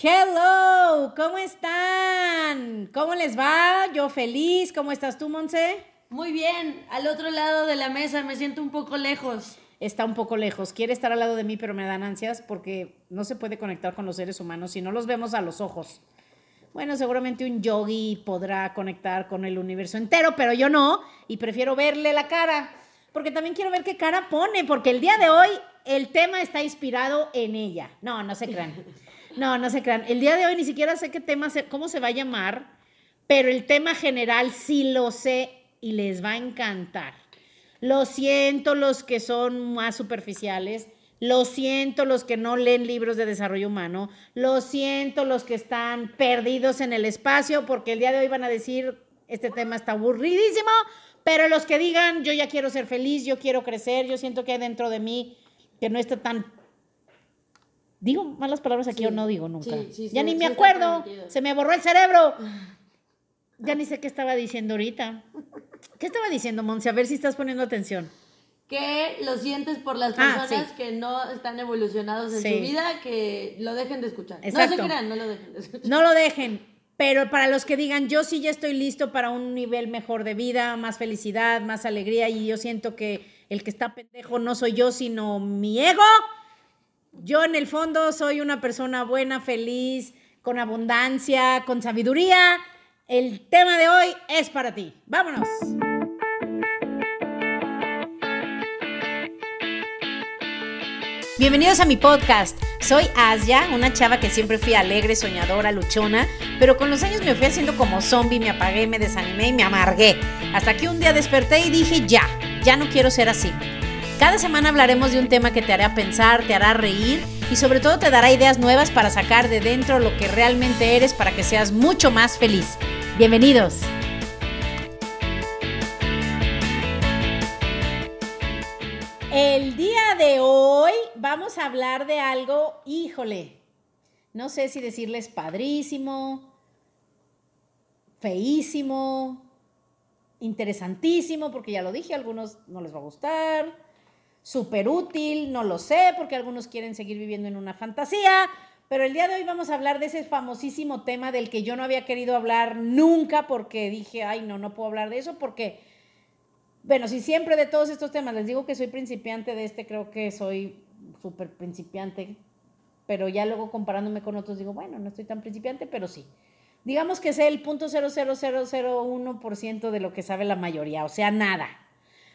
Hello, ¿cómo están? ¿Cómo les va? Yo feliz. ¿Cómo estás tú, Monse? Muy bien, al otro lado de la mesa me siento un poco lejos. Está un poco lejos. Quiere estar al lado de mí, pero me dan ansias porque no se puede conectar con los seres humanos si no los vemos a los ojos. Bueno, seguramente un yogi podrá conectar con el universo entero, pero yo no, y prefiero verle la cara, porque también quiero ver qué cara pone, porque el día de hoy el tema está inspirado en ella. No, no se crean. No, no se crean. El día de hoy ni siquiera sé qué tema, cómo se va a llamar, pero el tema general sí lo sé y les va a encantar. Lo siento los que son más superficiales, lo siento los que no leen libros de desarrollo humano, lo siento los que están perdidos en el espacio, porque el día de hoy van a decir, este tema está aburridísimo, pero los que digan, yo ya quiero ser feliz, yo quiero crecer, yo siento que hay dentro de mí que no está tan ¿Digo malas palabras aquí o no digo nunca? ya ni me acuerdo, se me borró el cerebro. Ya ni sé qué estaba diciendo ahorita. ¿Qué estaba diciendo, Monse? A ver si estás poniendo atención. Que lo sientes por las ah, personas que no están evolucionados en su vida, que lo dejen de escuchar. No se crean, no lo dejen de escuchar. No lo dejen. Pero para los que digan, yo sí ya estoy listo para un nivel mejor de vida, más felicidad, más alegría, y yo siento que el que está pendejo no soy yo, sino mi ego, yo en el fondo soy una persona buena, feliz, con abundancia, con sabiduría. El tema de hoy es para ti. Vámonos. Bienvenidos a mi podcast. Soy Asia, una chava que siempre fui alegre, soñadora, luchona, pero con los años me fui haciendo como zombie, me apagué, me desanimé y me amargué. Hasta que un día desperté y dije, ya, ya no quiero ser así. Cada semana hablaremos de un tema que te hará pensar, te hará reír y sobre todo te dará ideas nuevas para sacar de dentro lo que realmente eres para que seas mucho más feliz. Bienvenidos. El día de hoy vamos a hablar de algo, híjole, no sé si decirles padrísimo, feísimo, interesantísimo, porque ya lo dije, a algunos no les va a gustar súper útil, no lo sé, porque algunos quieren seguir viviendo en una fantasía, pero el día de hoy vamos a hablar de ese famosísimo tema del que yo no había querido hablar nunca porque dije, ay, no, no puedo hablar de eso porque, bueno, si siempre de todos estos temas les digo que soy principiante de este, creo que soy súper principiante, pero ya luego comparándome con otros digo, bueno, no estoy tan principiante, pero sí. Digamos que sé el punto .00001% de lo que sabe la mayoría, o sea, nada,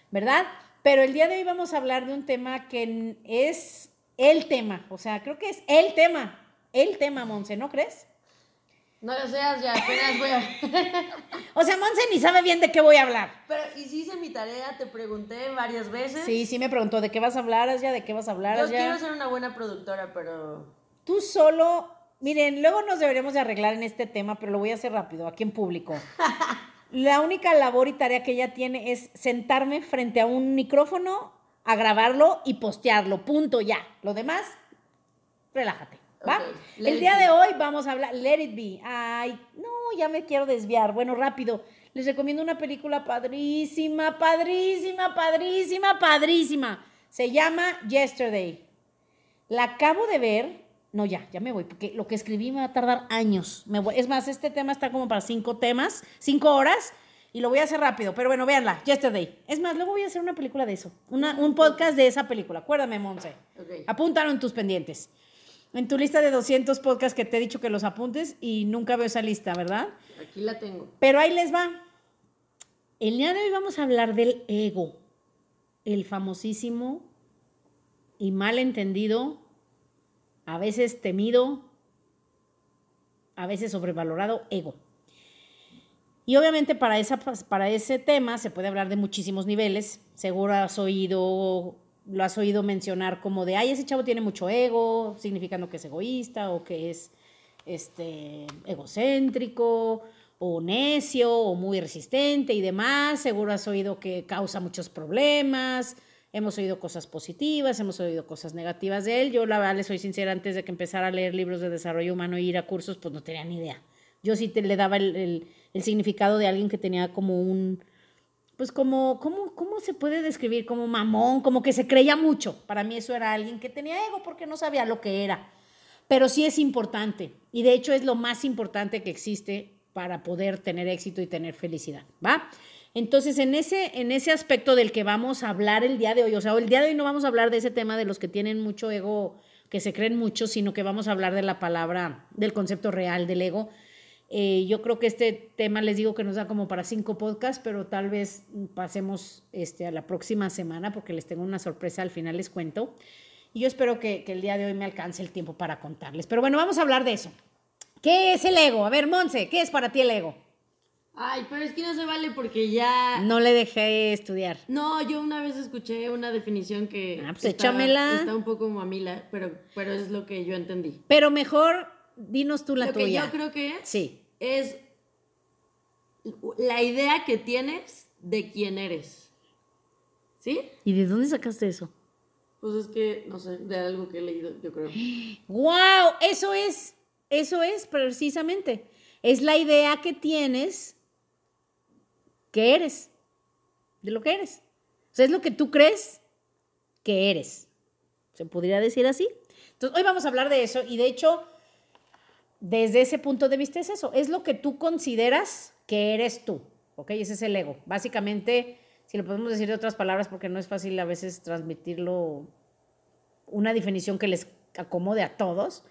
¿verdad? Pero el día de hoy vamos a hablar de un tema que es el tema, o sea, creo que es el tema, el tema, Monse, ¿no crees? No lo seas, ya apenas voy a... o sea, Monse ni sabe bien de qué voy a hablar. Pero, y si hice mi tarea, te pregunté varias veces. Sí, sí me preguntó, ¿de qué vas a hablar, ya? ¿De qué vas a hablar, Yo quiero ser una buena productora, pero... Tú solo... Miren, luego nos deberíamos de arreglar en este tema, pero lo voy a hacer rápido, aquí en público. La única labor y tarea que ella tiene es sentarme frente a un micrófono, a grabarlo y postearlo. Punto, ya. Lo demás, relájate. ¿Va? El día de hoy vamos a hablar, Let It Be. Ay, no, ya me quiero desviar. Bueno, rápido. Les recomiendo una película padrísima, padrísima, padrísima, padrísima. Se llama Yesterday. La acabo de ver no, ya, ya me voy, porque lo que escribí me va a tardar años. Me voy. Es más, este tema está como para cinco temas, cinco horas, y lo voy a hacer rápido. Pero bueno, véanla, Yesterday. Es más, luego voy a hacer una película de eso, un podcast de esa película. Acuérdame, Monse. Okay. Apúntalo en tus pendientes. En tu lista de 200 podcasts que te he dicho que los apuntes y nunca veo esa lista, ¿verdad? Aquí la tengo. Pero ahí les va. El día de hoy vamos a hablar del ego, el famosísimo y mal entendido a veces temido, a veces sobrevalorado ego. Y obviamente para, esa, para ese tema se puede hablar de muchísimos niveles. Seguro has oído, lo has oído mencionar como de, ay, ese chavo tiene mucho ego, significando que es egoísta o que es este, egocéntrico o necio o muy resistente y demás. Seguro has oído que causa muchos problemas, Hemos oído cosas positivas, hemos oído cosas negativas de él. Yo, la verdad, le soy sincera, antes de que empezara a leer libros de desarrollo humano e ir a cursos, pues no tenía ni idea. Yo sí te, le daba el, significado de alguien que tenía como un, pues como, ¿cómo, ¿cómo se puede describir? Como mamón, como que se creía mucho. Para mí eso era alguien que tenía ego porque no sabía lo que era. pero sí es importante. Y de hecho es lo más importante que existe para poder tener éxito y tener felicidad, ¿va? Entonces, en ese, en ese aspecto del que vamos a hablar el día de hoy, o sea, el día de hoy no vamos a hablar de ese tema de los que tienen mucho ego, que se creen mucho, sino que vamos a hablar de la palabra, del concepto real del ego. Eh, yo creo que este tema les digo que nos da como para cinco podcasts, pero tal vez pasemos este, a la próxima semana porque les tengo una sorpresa, al final les cuento. Y yo espero que, que el día de hoy me alcance el tiempo para contarles. Pero bueno, vamos a hablar de eso. ¿Qué es el ego? A ver, Monse, ¿qué es para ti el ego? Ay, pero es que no se vale porque ya. No le dejé estudiar. No, yo una vez escuché una definición que. Ah, pues está, échamela. Está un poco mamila, pero, pero es lo que yo entendí. Pero mejor dinos tú la lo tuya. Que yo creo que sí. es la idea que tienes de quién eres. ¿Sí? ¿Y de dónde sacaste eso? Pues es que, no sé, de algo que he leído, yo creo. ¡Wow! Eso es, eso es precisamente. Es la idea que tienes que eres, de lo que eres. O sea, es lo que tú crees que eres. ¿Se podría decir así? Entonces, hoy vamos a hablar de eso y de hecho, desde ese punto de vista es eso, es lo que tú consideras que eres tú, ¿ok? Ese es el ego. Básicamente, si lo podemos decir de otras palabras, porque no es fácil a veces transmitirlo, una definición que les acomode a todos,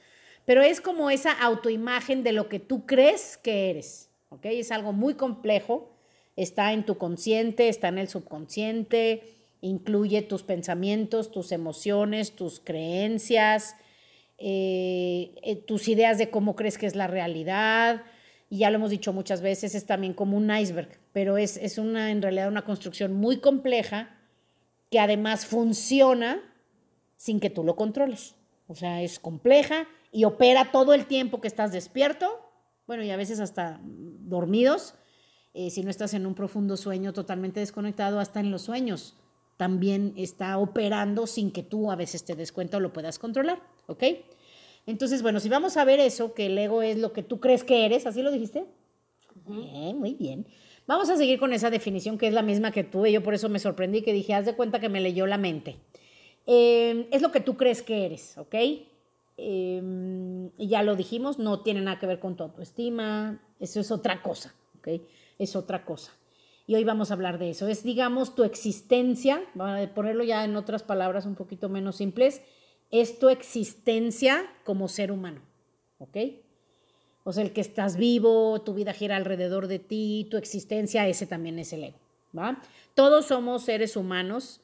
pero es como esa autoimagen de lo que tú crees que eres, ¿ok? Es algo muy complejo está en tu consciente, está en el subconsciente, incluye tus pensamientos, tus emociones, tus creencias, eh, eh, tus ideas de cómo crees que es la realidad. Y ya lo hemos dicho muchas veces, es también como un iceberg, pero es, es una, en realidad una construcción muy compleja que además funciona sin que tú lo controles. O sea, es compleja y opera todo el tiempo que estás despierto, bueno, y a veces hasta dormidos, eh, si no estás en un profundo sueño totalmente desconectado, hasta en los sueños también está operando sin que tú a veces te des cuenta o lo puedas controlar, ¿ok? Entonces, bueno, si vamos a ver eso, que el ego es lo que tú crees que eres, ¿así lo dijiste? muy bien. Vamos a seguir con esa definición que es la misma que y yo por eso me sorprendí que dije, haz de cuenta que me leyó la mente. Em, es lo que tú crees que eres, ¿ok? Em, ya lo dijimos, no tiene nada que ver con tu autoestima, eso es otra cosa, ¿ok? Es otra cosa. Y hoy vamos a hablar de eso. Es, digamos, tu existencia, a ponerlo ya en otras palabras un poquito menos simples, es tu existencia como ser humano, ¿ok? O sea, el que estás vivo, tu vida gira alrededor de ti, tu existencia, ese también es el ego, ¿va? Todos somos seres humanos.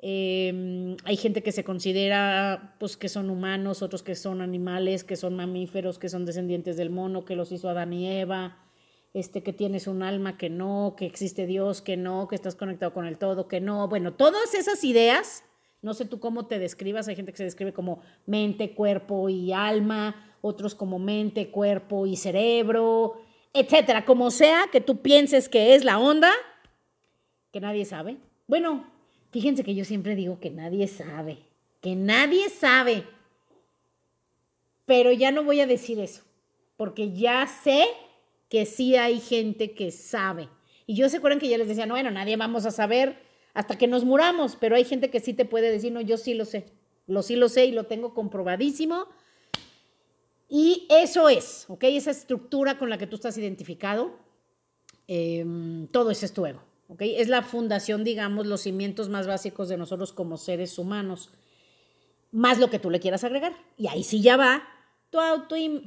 Em, hay gente que se considera pues que son humanos, otros que son animales, que son mamíferos, que son descendientes del mono, que los hizo Adán y Eva, este, que tienes un alma, que no, que existe Dios, que no, que estás conectado con el todo, que no. Bueno, todas esas ideas, no sé tú cómo te describas, hay gente que se describe como mente, cuerpo y alma, otros como mente, cuerpo y cerebro, etcétera, como sea que tú pienses que es la onda, que nadie sabe. Bueno, fíjense que yo siempre digo que nadie sabe, que nadie sabe, pero ya no voy a decir eso, porque ya sé que sí hay gente que sabe. Y yo se acuerdan que ya les decía, no, bueno, nadie vamos a saber hasta que nos muramos, pero hay gente que sí te puede decir, no, yo sí lo sé, lo sí lo sé y lo tengo comprobadísimo. Y eso es, ¿ok? Esa estructura con la que tú estás identificado, em, todo eso es tu ego, ¿ok? Es la fundación, digamos, los cimientos más básicos de nosotros como seres humanos, más lo que tú le quieras agregar. Y ahí sí ya va tu,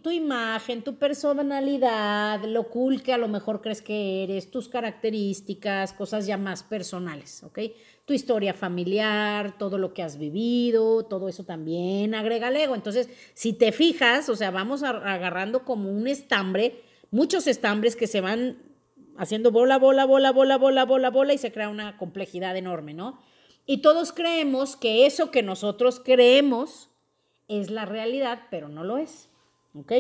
tu, imagen, tu personalidad, lo cool que a lo mejor crees que eres, tus características, cosas ya más personales, ¿ok? Tu historia familiar, todo lo que has vivido, todo eso también agrega al ego. Entonces, si te fijas, o sea, vamos agarrando como un estambre, muchos estambres que se van haciendo bola, bola, bola, bola, bola, bola, bola y se crea una complejidad enorme, ¿no? Y todos creemos que eso que nosotros creemos, es la realidad, pero no lo es. ¿Ok?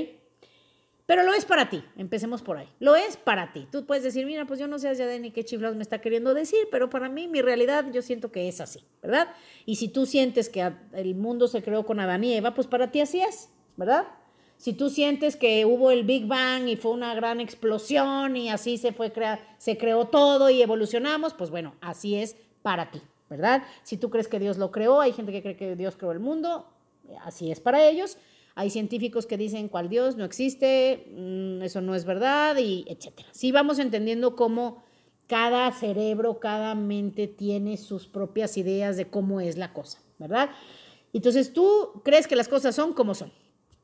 Pero lo es para ti, empecemos por ahí. Lo es para ti. Tú puedes decir, mira, pues yo no sé ya de ni qué chiflados me está queriendo decir, pero para mí, mi realidad, yo siento que es así, ¿verdad? Y si tú sientes que el mundo se creó con Adán y Eva, pues para ti así es, ¿verdad? Si tú sientes que hubo el Big Bang y fue una gran explosión y así se fue se creó todo y evolucionamos, pues bueno, así es para ti, ¿verdad? Si tú crees que Dios lo creó, hay gente que cree que Dios creó el mundo, así es para ellos. hay científicos que dicen cuál Dios no existe, mm, eso no es verdad, y etcétera. Sí vamos entendiendo cómo cada cerebro, cada mente tiene sus propias ideas de cómo es la cosa, ¿verdad? Entonces tú crees que las cosas son como son.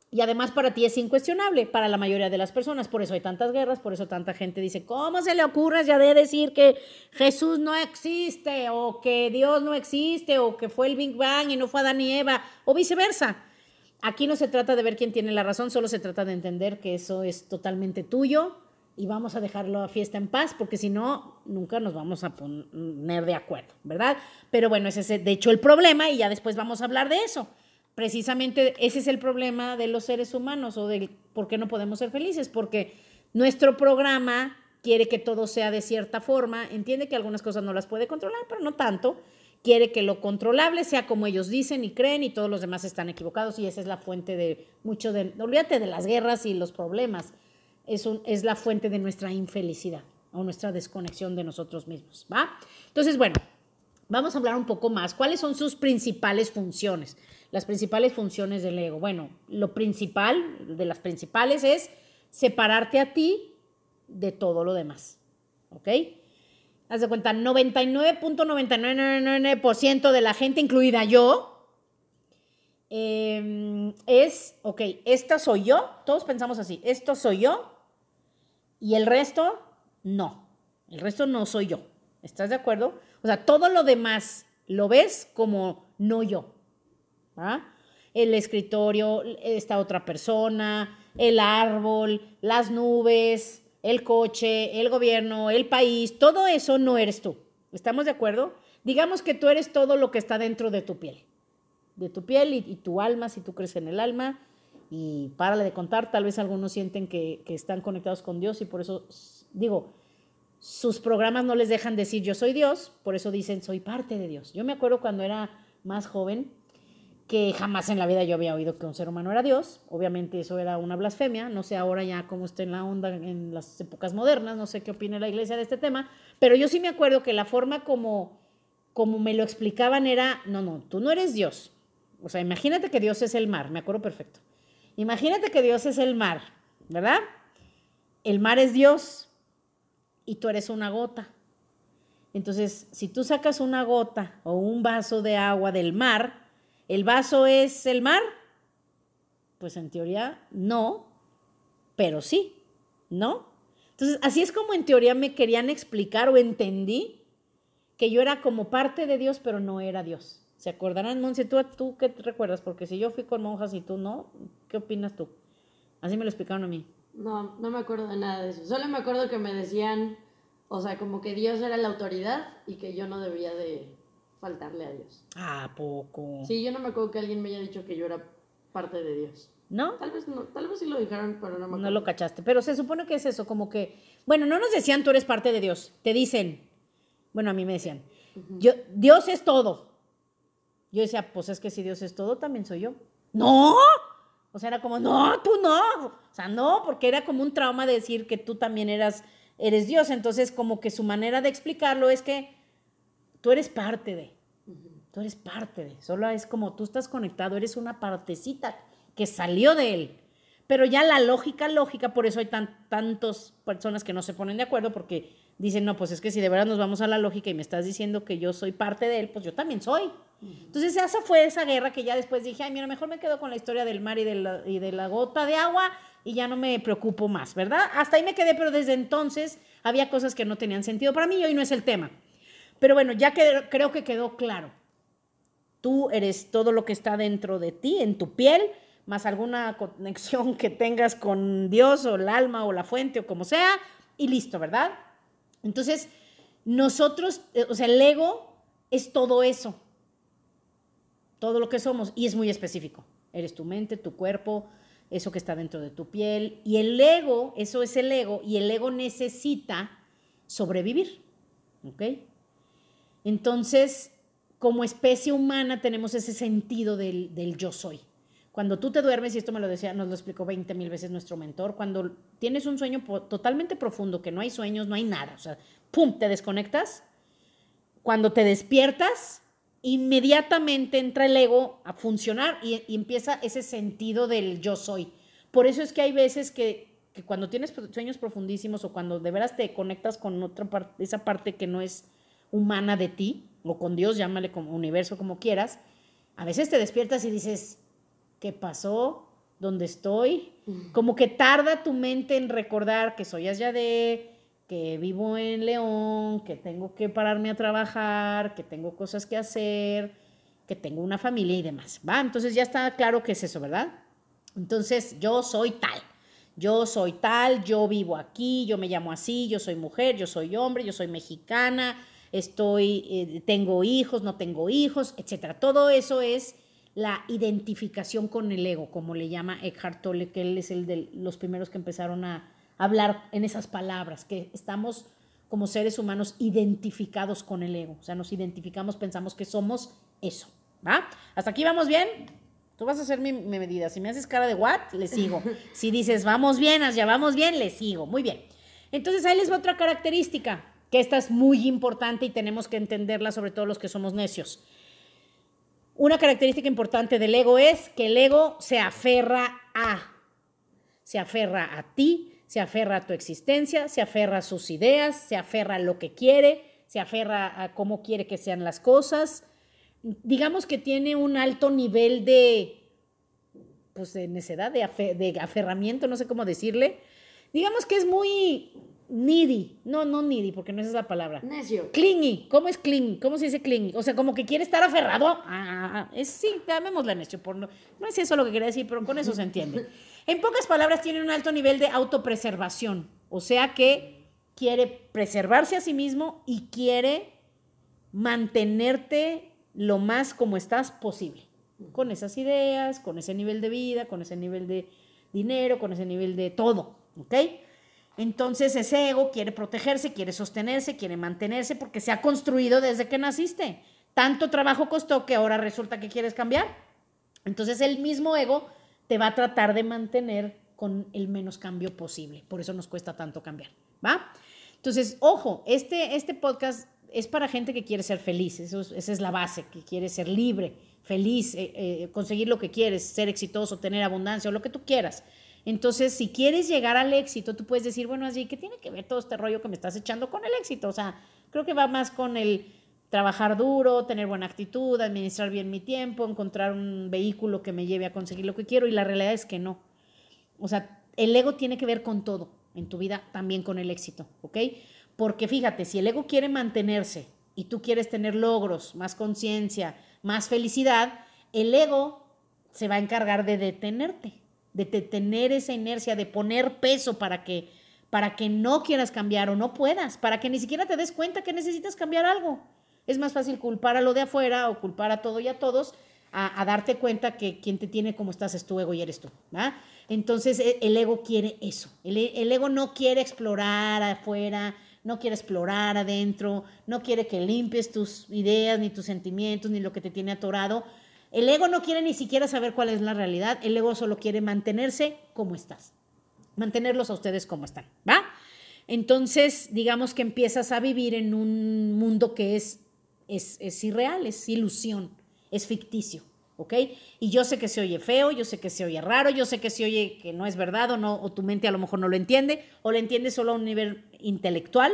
Y además para ti es incuestionable, para la mayoría de las personas. Por eso hay tantas guerras, por eso tanta gente dice, ¿cómo se le ocurre ya de decir que Jesús no existe o que Dios no existe o que fue el Big Bang y no fue Adán y Eva o viceversa? Aquí no se trata de ver quién tiene la razón, solo se trata de entender que eso es totalmente tuyo y vamos a dejarlo a fiesta en paz, porque si no, nunca nos vamos a poner de acuerdo, ¿verdad? Pero bueno, ese es de hecho el problema y ya después vamos a hablar de eso precisamente ese es el problema de los seres humanos o de por qué no podemos ser felices, porque nuestro programa quiere que todo sea de cierta forma, entiende que algunas cosas no las puede controlar, pero no tanto, quiere que lo controlable sea como ellos dicen y creen y todos los demás están equivocados y esa es la fuente de mucho de, olvídate de las guerras y los problemas, es, es la fuente de nuestra infelicidad o nuestra desconexión de nosotros mismos, ¿va? Entonces, bueno, vamos a hablar un poco más, ¿cuáles son sus principales funciones? Las principales funciones del ego. Bueno, lo principal, de las principales, es separarte a ti de todo lo demás. ¿Ok? Haz de cuenta, 99.9999% de la gente, incluida yo, em, es, ok, esta soy yo, todos pensamos así, esto soy yo y el resto no, el resto no soy yo. ¿Estás de acuerdo? O sea, todo lo demás lo ves como no yo. El escritorio, esta otra persona, el árbol, las nubes, el coche, el gobierno, el país, todo eso no eres tú. ¿Estamos de acuerdo? Digamos que tú eres todo lo que está dentro de tu piel. De tu piel y, tu alma, si tú crees en el alma. Y párale de contar, tal vez algunos sienten que, que están conectados con Dios y por eso digo, sus programas no les dejan decir yo soy Dios, por eso dicen soy parte de Dios. Yo me acuerdo cuando era más joven, que jamás en la vida yo había oído que un ser humano era Dios. Obviamente eso era una blasfemia. No sé ahora ya cómo está en la onda en las épocas modernas, no sé qué opina la iglesia de este tema, pero yo sí me acuerdo que la forma como, como me lo explicaban era, no, no, tú no eres Dios. O sea, imagínate que Dios es el mar, me acuerdo perfecto. Imagínate que Dios es el mar, ¿verdad? El mar es Dios y tú eres una gota. Entonces, si tú sacas una gota o un vaso de agua del mar, ¿El vaso es el mar? Pues en teoría no, pero sí, ¿no? Entonces, así es como en teoría me querían explicar o entendí que yo era como parte de Dios, pero no era Dios. ¿Se acordarán, Monse? ¿Tú, ¿Tú qué te recuerdas? Porque si yo fui con monjas y tú no, ¿qué opinas tú? Así me lo explicaron a mí. No, no me acuerdo de nada de eso. Solo me acuerdo que me decían, o sea, como que Dios era la autoridad y que yo no debía de faltarle a Dios. ¿A poco? Sí, yo no me acuerdo que alguien me haya dicho que yo era parte de Dios. ¿No? Tal vez no, tal vez sí lo dijeron, pero no me acuerdo. No lo cachaste, pero se supone que es eso, como que, bueno, no nos decían tú eres parte de Dios, te dicen, bueno, a mí me decían, yo, Dios es todo. Yo decía, pues es que si Dios es todo, también soy yo. No, o sea, era como, no, tú no, o sea, no, porque era como un trauma de decir que tú también eras, eres Dios, entonces como que su manera de explicarlo es que tú eres parte de, tú eres parte de, solo es como tú estás conectado, eres una partecita que salió de él. Pero ya la lógica, lógica, por eso hay tan, tantas personas que no se ponen de acuerdo porque dicen, no, pues es que si de verdad nos vamos a la lógica y me estás diciendo que yo soy parte de él, pues yo también soy. Entonces esa fue esa guerra que ya después dije, ay, mira, mejor me quedo con la historia del mar y de la, y de la gota de agua y ya no me preocupo más, ¿verdad? Hasta ahí me quedé, pero desde entonces había cosas que no tenían sentido para mí y hoy no es el tema. Pero bueno, ya que, creo que quedó claro. Tú eres todo lo que está dentro de ti, en tu piel, más alguna conexión que tengas con Dios o el alma o la fuente o como sea, y listo, ¿verdad? Entonces, nosotros, eh, o sea, el ego es todo eso, todo lo que somos, y es muy específico. Eres tu mente, tu cuerpo, eso que está dentro de tu piel, y el ego, eso es el ego, y el ego necesita sobrevivir, ¿ok? Entonces, como especie humana tenemos ese sentido del, yo soy. Cuando tú te duermes, y esto me lo decía, nos lo explicó 20 mil veces nuestro mentor, cuando tienes un sueño totalmente profundo, que no hay sueños, no hay nada, o sea, ¡pum!, te desconectas. Cuando te despiertas, inmediatamente entra el ego a funcionar y, y empieza ese sentido del yo soy. Por eso es que hay veces que, que cuando tienes sueños profundísimos o cuando de veras te conectas con otra parte, esa parte que no es humana de ti, o con Dios, llámale como universo como quieras, a veces te despiertas y dices, ¿qué pasó? ¿Dónde estoy? Como que tarda tu mente en recordar que soy de que vivo en León, que tengo que pararme a trabajar, que tengo cosas que hacer, que tengo una familia y demás. ¿Va? Entonces ya está claro que es eso, ¿verdad? Entonces yo soy tal. Yo soy tal, yo vivo aquí, yo me llamo así, yo soy mujer, yo soy hombre, yo soy mexicana, estoy, eh, tengo hijos, no tengo hijos, etcétera. Todo eso es la identificación con el ego, como le llama Eckhart Tolle, que él es el de los primeros que empezaron a hablar en esas palabras, que estamos como seres humanos identificados con el ego, o sea, nos identificamos, pensamos que somos eso, ¿va? ¿Hasta aquí vamos bien? Tú vas a hacer mi, mi medida. Si me haces cara de what, le sigo. Si dices vamos bien, ya vamos bien, le sigo. Muy bien. Entonces ahí les va otra característica que esta es muy importante y tenemos que entenderla, sobre todo los que somos necios. Una característica importante del ego es que el ego se aferra a, se aferra a ti, se aferra a tu existencia, se aferra a sus ideas, se aferra a lo que quiere, se aferra a cómo quiere que sean las cosas. Digamos que tiene un alto nivel de, pues de necedad, de, de aferramiento, no sé cómo decirle. Digamos que es muy needy. No, no needy, porque no es la palabra. Necio. Clingy. ¿Cómo es clingy? ¿Cómo se dice clingy? O sea, como que quiere estar aferrado. Ah, ah, ah, es, sí, llamémosla necio. Por no, no es eso lo que quería decir, pero con eso se entiende. En pocas palabras, tiene un alto nivel de autopreservación. O sea que quiere preservarse a sí mismo y quiere mantenerte lo más como estás posible. Con esas ideas, con ese nivel de vida, con ese nivel de dinero, con ese nivel de todo. ¿Ok? Entonces ese ego quiere protegerse, quiere sostenerse, quiere mantenerse porque se ha construido desde que naciste. Tanto trabajo costó que ahora resulta que quieres cambiar. Entonces el mismo ego te va a tratar de mantener con el menos cambio posible. Por eso nos cuesta tanto cambiar, ¿va? Entonces, ojo, este, este podcast es para gente que quiere ser feliz, eso, esa es la base, que quiere ser libre, feliz, eh, eh, conseguir lo que quieres, ser exitoso, tener abundancia o lo que tú quieras. Entonces, si quieres llegar al éxito, tú puedes decir, bueno, así, ¿qué tiene que ver todo este rollo que me estás echando con el éxito? O sea, creo que va más con el trabajar duro, tener buena actitud, administrar bien mi tiempo, encontrar un vehículo que me lleve a conseguir lo que quiero y la realidad es que no. O sea, el ego tiene que ver con todo en tu vida, también con el éxito, ¿ok? Porque fíjate, si el ego quiere mantenerse y tú quieres tener logros, más conciencia, más felicidad, el ego se va a encargar de detenerte de tener esa inercia, de poner peso para que, para que no quieras cambiar o no puedas, para que ni siquiera te des cuenta que necesitas cambiar algo. Es más fácil culpar a lo de afuera o culpar a todo y a todos a, darte cuenta que quien te tiene como estás es tu ego y eres tú. Entonces e, el ego quiere eso. El, el ego no quiere explorar afuera, no quiere explorar adentro, no quiere que limpies tus ideas, ni tus sentimientos, ni lo que te tiene atorado el ego no quiere ni siquiera saber cuál es la realidad, el ego solo quiere mantenerse como estás, mantenerlos a ustedes como están, ¿va? Entonces, digamos que empiezas a vivir en un mundo que es, es, es irreal, es ilusión, es ficticio, ¿ok? Y yo sé que se oye feo, yo sé que se oye raro, yo sé que se oye que no es verdad o, no, o tu mente a lo mejor no lo entiende, o lo entiende solo a un nivel intelectual,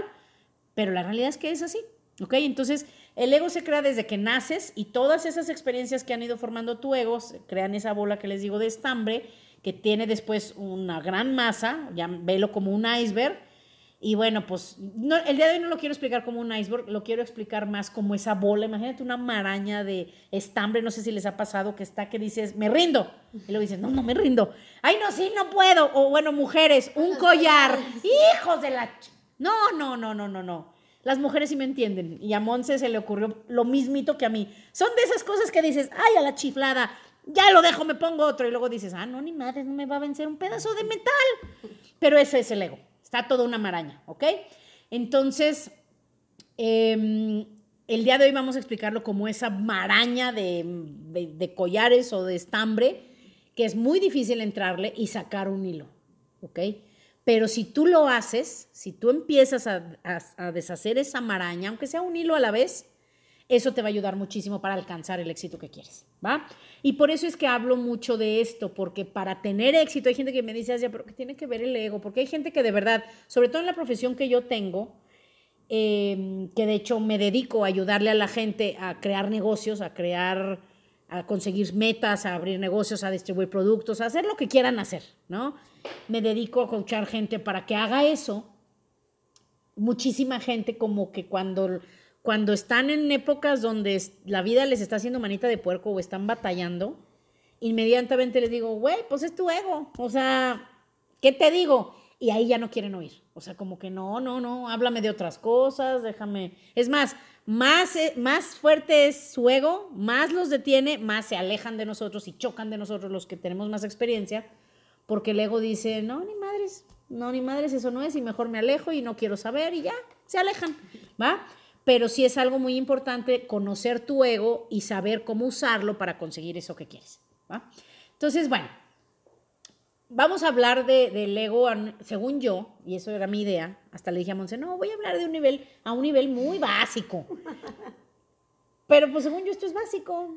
pero la realidad es que es así, ¿ok? Entonces, el ego se crea desde que naces y todas esas experiencias que han ido formando tu ego crean esa bola que les digo de estambre, que tiene después una gran masa, ya velo como un iceberg. Y bueno, pues el día de hoy no lo quiero explicar como un iceberg, lo quiero explicar más como esa bola. Imagínate una maraña de estambre, no sé si les ha pasado que está que dices, me rindo. Y luego dices, no, no me rindo. Ay, no, sí, no puedo. O bueno, mujeres, un collar. Hijos de la... No, no, no, no, no, no. Las mujeres sí me entienden. Y a Monse se le ocurrió lo mismito que a mí. Son de esas cosas que dices, ay, a la chiflada, ya lo dejo, me pongo otro. Y luego dices, ah, no, ni madre, no me va a vencer un pedazo de metal. Pero ese es el ego. Está toda una maraña, ¿ok? Entonces, em, el día de hoy vamos a explicarlo como esa maraña de, de collares o de estambre que es muy difícil entrarle y sacar un hilo, ¿ok? Pero si tú lo haces, si tú empiezas a, deshacer esa maraña, aunque sea un hilo a la vez, eso te va a ayudar muchísimo para alcanzar el éxito que quieres, ¿va? Y por eso es que hablo mucho de esto, porque para tener éxito hay gente que me dice, ya, pero ¿qué tiene que ver el ego? Porque hay gente que de verdad, sobre todo en la profesión que yo tengo, eh, que de hecho me dedico a ayudarle a la gente a crear negocios, a crear, a conseguir metas, a abrir negocios, a distribuir productos, a hacer lo que quieran hacer, ¿no? Me dedico a coachar gente para que haga eso. Muchísima gente como que cuando cuando están en épocas donde la vida les está haciendo manita de puerco o están batallando, inmediatamente les digo, güey, pues es tu ego. O sea, ¿qué te digo? Y ahí ya no quieren oír. O sea, como que no, no, no, háblame de otras cosas, déjame. Es más, más, eh, más fuerte es su ego, más los detiene, más se alejan de nosotros y chocan de nosotros los que tenemos más experiencia, porque el ego dice, no, ni madres, no, ni madres, eso no es, y mejor me alejo y no quiero saber, y ya, se alejan, ¿va? pero sí es algo muy importante conocer tu ego y saber cómo usarlo para conseguir eso que quieres. Entonces, bueno, vamos a hablar de, del ego, según yo, y eso era mi idea, hasta le dije a Monse, no, voy a hablar de un nivel, a un nivel muy básico. Pero pues según yo esto es básico.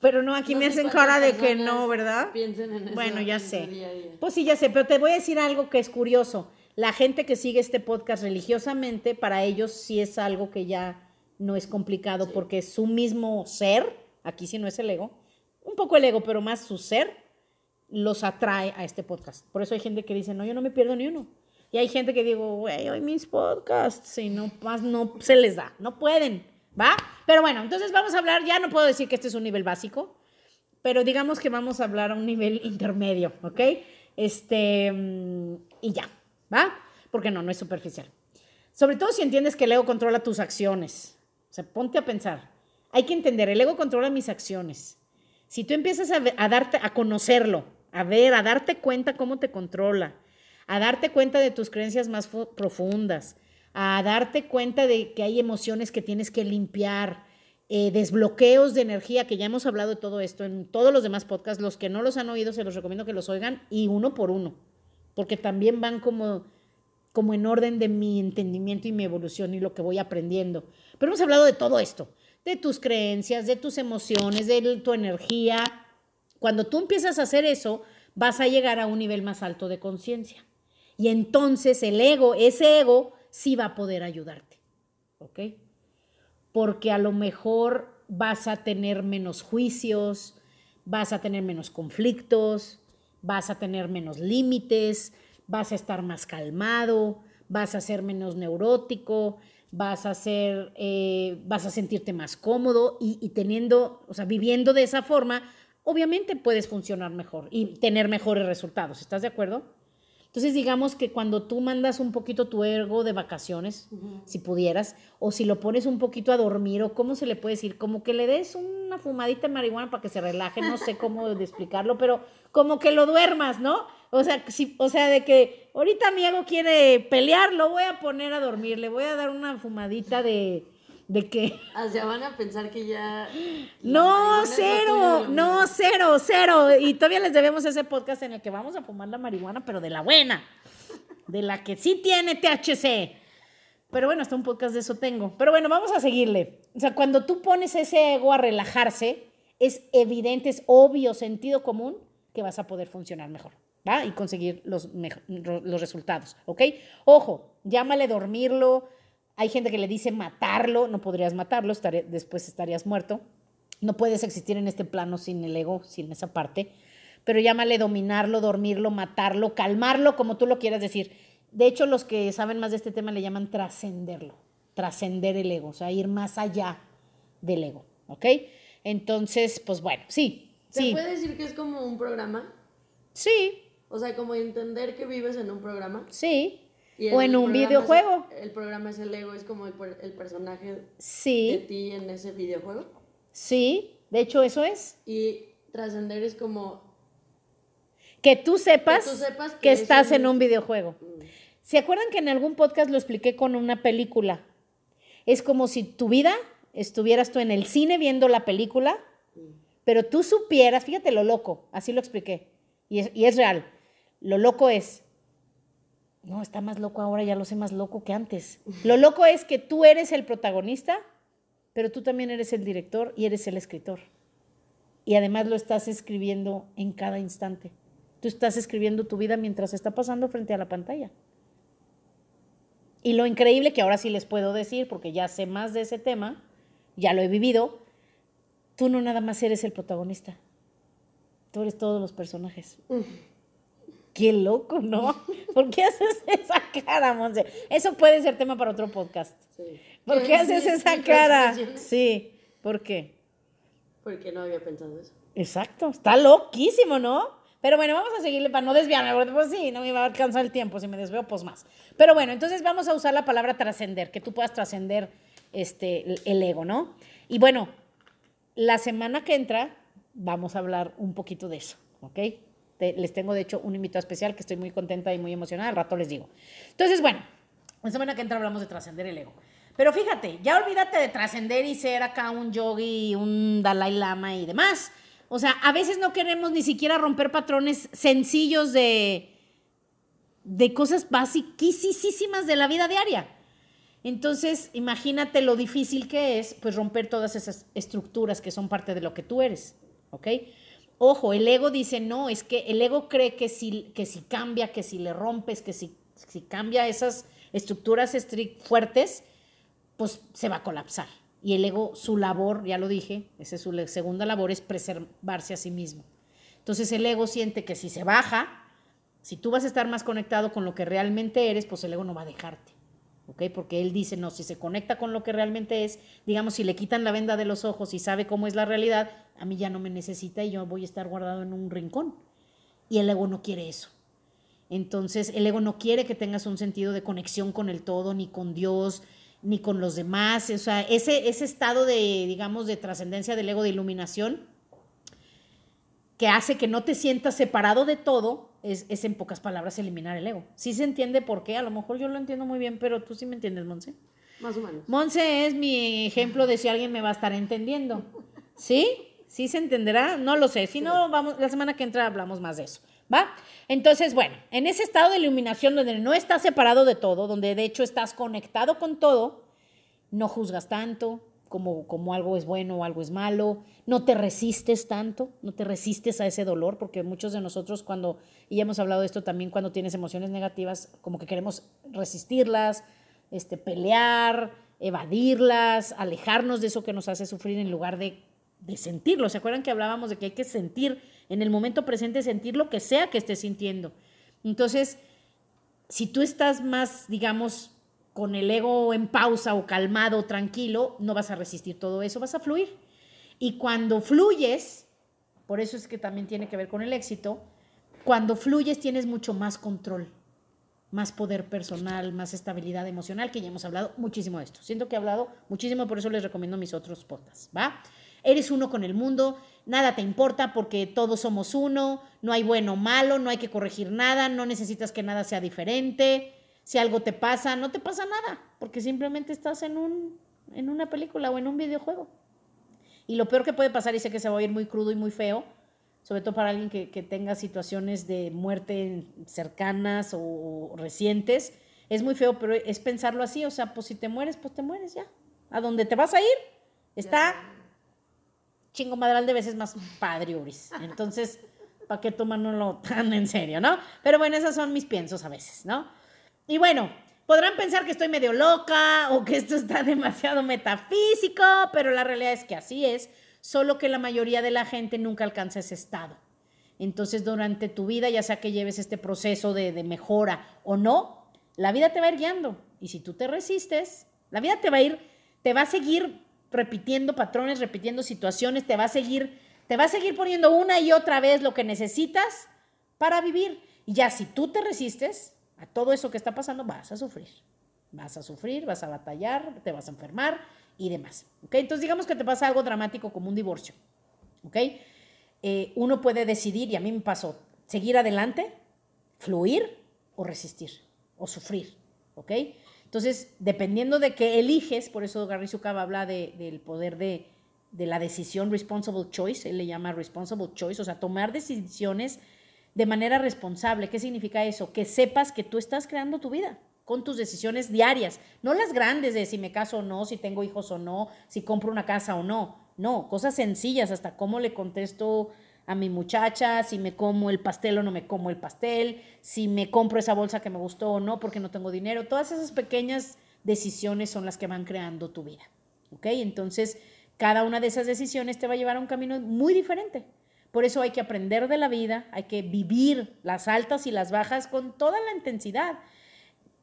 Pero no, aquí me hacen cara de que no, ¿verdad? Piensen en eso. Bueno, ya sé. Pues sí, ya sé, pero te voy a decir algo que es curioso la gente que sigue este podcast religiosamente, para ellos sí es algo que ya no es complicado porque su mismo ser, aquí sí no es el ego, un poco el ego, pero más su ser, los atrae a este podcast. Por eso hay gente que dice, no, yo no me pierdo ni uno. Y hay gente que digo, güey, hoy mis podcasts, y no, más no se les da, no pueden, ¿va? Pero bueno, entonces vamos a hablar, ya no puedo decir que este es un nivel básico, pero digamos que vamos a hablar a un nivel intermedio, ¿ok? Este, mm, y ya, ¿va? Porque no, no es superficial. Sobre todo si entiendes que el ego controla tus acciones. O sea, ponte a pensar. Hay que entender, el ego controla mis acciones. Si tú empiezas a, darte, a conocerlo, a ver, a darte cuenta cómo te controla, a darte cuenta de tus creencias más profundas, a darte cuenta de que hay emociones que tienes que limpiar, eh, desbloqueos de energía, que ya hemos hablado de todo esto en todos los demás podcasts. Los que no los han oído, se los recomiendo que los oigan y uno por uno porque también van como, como en orden de mi entendimiento y mi evolución y lo que voy aprendiendo. Pero hemos hablado de todo esto, de tus creencias, de tus emociones, de tu energía. Cuando tú empiezas a hacer eso, vas a llegar a un nivel más alto de conciencia. Y entonces el ego, ese ego, sí va a poder ayudarte. ¿Ok? Porque a lo mejor vas a tener menos juicios, vas a tener menos conflictos, vas a tener menos límites, vas a estar más calmado, vas a ser menos neurótico, vas a ser, eh, vas a sentirte más cómodo y, y, teniendo, o sea, viviendo de esa forma, obviamente puedes funcionar mejor y tener mejores resultados. ¿Estás de acuerdo? Entonces, digamos que cuando tú mandas un poquito tu ego de vacaciones, si pudieras, o si lo pones un poquito a dormir, o cómo se le puede decir, como que le des una fumadita de marihuana para que se relaje, no sé cómo explicarlo, pero como que lo duermas, ¿no? O sea, si, o sea, de que ahorita mi ego quiere pelear, lo voy a poner a dormir, le voy a dar una fumadita de, ¿De qué? O sea, van a pensar que ya... No, cero, no, cero, cero. Y todavía les debemos ese podcast en el que vamos a fumar la marihuana, pero de la buena, de la que sí tiene THC. Pero bueno, hasta un podcast de eso tengo. Pero bueno, vamos a seguirle. O sea, cuando tú pones ese ego a relajarse, es evidente, es obvio, sentido común, que vas a poder funcionar mejor, ¿va? Y conseguir los, los resultados, ¿ok? Ojo, llámale dormirlo, hay gente que le dice matarlo, no podrías matarlo, después estarías muerto. No puedes existir en este plano sin el ego, sin esa parte. Pero llámale dominarlo, dormirlo, matarlo, calmarlo, como tú lo quieras decir. De hecho, los que saben más de este tema le llaman trascenderlo, trascender el ego, o sea, ir más allá del ego, ¿ok? Entonces, pues bueno, sí. ¿Se sí. puede decir que es como un programa? Sí. O sea, como entender que vives en un programa. Sí o en un videojuego. el programa es el ego, es como el, el personaje sí. de ti en ese videojuego. Sí, de hecho eso es. Y trascender es como... Que tú sepas que, estás en un videojuego. Mm. ¿Se acuerdan que en algún podcast lo expliqué con una película? Es como si tu vida estuvieras tú en el cine viendo la película, mm. pero tú supieras, fíjate lo loco, así lo expliqué, y y es real. Lo loco es no, está más loco ahora, ya lo sé más loco que antes. Lo loco es que tú eres el protagonista pero tú también eres el director y eres el escritor. Y además lo estás escribiendo en cada instante. Tú estás escribiendo tu vida mientras está pasando frente a la pantalla. Y lo increíble que ahora sí les puedo decir, porque ya sé más de ese tema, ya lo he vivido, tú no nada más eres el protagonista. Tú eres todos los personajes. Qué loco, ¿no? ¿Por qué haces esa cara, Monse? Eso puede ser tema para otro podcast. Sí. ¿Por qué haces esa cara? Sí, ¿por qué? Porque no había pensado eso. Exacto, está loquísimo, ¿no? Pero bueno, vamos a seguirle para no desviarme, porque pues sí, no me va a alcanzar el tiempo, si me desveo, pues más. Pero bueno, entonces vamos a usar la palabra trascender, que tú puedas trascender este, el ego, ¿no? Y bueno, la semana que entra vamos a hablar un poquito de eso, ¿ok? Les tengo, de hecho, un invitado especial que estoy muy contenta y muy emocionada, al rato les digo. Entonces, bueno, la semana que entra hablamos de trascender el ego. Pero fíjate, ya olvídate de trascender y ser acá un yogi, un Dalai Lama y demás. O sea, a veces no queremos ni siquiera romper patrones sencillos de, de cosas basiquísimas de la vida diaria. Entonces, imagínate lo difícil que es, pues, romper todas esas estructuras que son parte de lo que tú eres, ¿ok? Ojo, el ego dice, no, es que el ego cree que si, que si cambia, que si le rompes, que si, si cambia esas estructuras fuertes, pues se va a colapsar. Y el ego, su labor, ya lo dije, esa es su segunda labor, es preservarse a sí mismo. Entonces el ego siente que si se baja, si tú vas a estar más conectado con lo que realmente eres, pues el ego no va a dejarte. ¿ok? Porque él dice, no, si se conecta con lo que realmente es, digamos, si le quitan la venda de los ojos y sabe cómo es la realidad, a mí ya no me necesita y yo voy a estar guardado en un rincón. Y el ego no quiere eso. Entonces, el ego no quiere que tengas un sentido de conexión con el todo, ni con Dios, ni con los demás. O sea, ese, ese estado de, digamos, de trascendencia del ego, de iluminación, que hace que no te sientas separado de todo, es, es, en pocas palabras eliminar el ego. Sí se entiende por qué, a lo mejor yo lo entiendo muy bien, pero tú sí me entiendes, Monse. Más o menos. Monse es mi ejemplo de si alguien me va a estar entendiendo. ¿Sí? ¿Sí se entenderá? No lo sé. Si no, vamos, la semana que entra hablamos más de eso. ¿Va? Entonces, bueno, en ese estado de iluminación donde no estás separado de todo, donde de hecho estás conectado con todo, no juzgas tanto como, como algo es bueno o algo es malo, no te resistes tanto, no te resistes a ese dolor, porque muchos de nosotros cuando, y hemos hablado de esto también cuando tienes emociones negativas, como que queremos resistirlas, este, pelear, evadirlas, alejarnos de eso que nos hace sufrir en lugar de, de sentirlo. ¿Se acuerdan que hablábamos de que hay que sentir en el momento presente sentir lo que sea que estés sintiendo. Entonces, si tú estás más, digamos, con el ego en pausa o calmado, tranquilo, no vas a resistir todo eso, vas a fluir. Y cuando fluyes, por eso es que también tiene que ver con el éxito, cuando fluyes tienes mucho más control, más poder personal, más estabilidad emocional, que ya hemos hablado muchísimo de esto. Siento que he hablado muchísimo, por eso les recomiendo mis otros podcasts, ¿va? Eres uno con el mundo, nada te importa porque todos somos uno, no hay bueno o malo, no hay que corregir nada, no necesitas que nada sea diferente. Si algo te pasa, no te pasa nada, porque simplemente estás en, un, en una película o en un videojuego. Y lo peor que puede pasar, y sé que se va a oír muy crudo y muy feo, sobre todo para alguien que, que tenga situaciones de muerte cercanas o recientes, es muy feo, pero es pensarlo así, o sea, pues si te mueres, pues te mueres ya. A dónde te vas a ir está chingo madral de veces más padre, Uris. Entonces, ¿para qué tomárnoslo tan en serio, no? Pero bueno, esos son mis piensos a veces, ¿no? Y bueno, podrán pensar que estoy medio loca o que esto está demasiado metafísico, pero la realidad es que así es, solo que la mayoría de la gente nunca alcanza ese estado. Entonces, durante tu vida, ya sea que lleves este proceso de, mejora o no, la vida te va a ir guiando. Y si tú te resistes, la vida te va a ir, te va a seguir repitiendo patrones, repitiendo situaciones, te va a seguir, te va a seguir poniendo una y otra vez lo que necesitas para vivir. Y ya si tú te resistes a todo eso que está pasando, vas a sufrir. Vas a sufrir, vas a batallar, te vas a enfermar y demás. ¿ok? Entonces digamos que te pasa algo dramático como un divorcio. ¿ok? Eh, uno puede decidir, y a mí me pasó, seguir adelante, fluir o resistir o sufrir. ¿ok? Entonces, dependiendo de qué eliges, por eso Gary Sukava habla del poder de, la decisión responsible choice, él le llama responsible choice, o sea, tomar decisiones de manera responsable. ¿Qué significa eso? Que sepas que tú estás creando tu vida con tus decisiones diarias, no las grandes de si me caso o no, si tengo hijos o no, si compro una casa o no, no, cosas sencillas, hasta cómo le contesto a mi muchacha, si me como el pastel o no me como el pastel, si me compro esa bolsa que me gustó o no porque no tengo dinero, todas esas pequeñas decisiones son las que van creando tu vida, ¿ok? Entonces, cada una de esas decisiones te va a llevar a un camino muy diferente. Por eso hay que aprender de la vida, hay que vivir las altas y las bajas con toda la intensidad,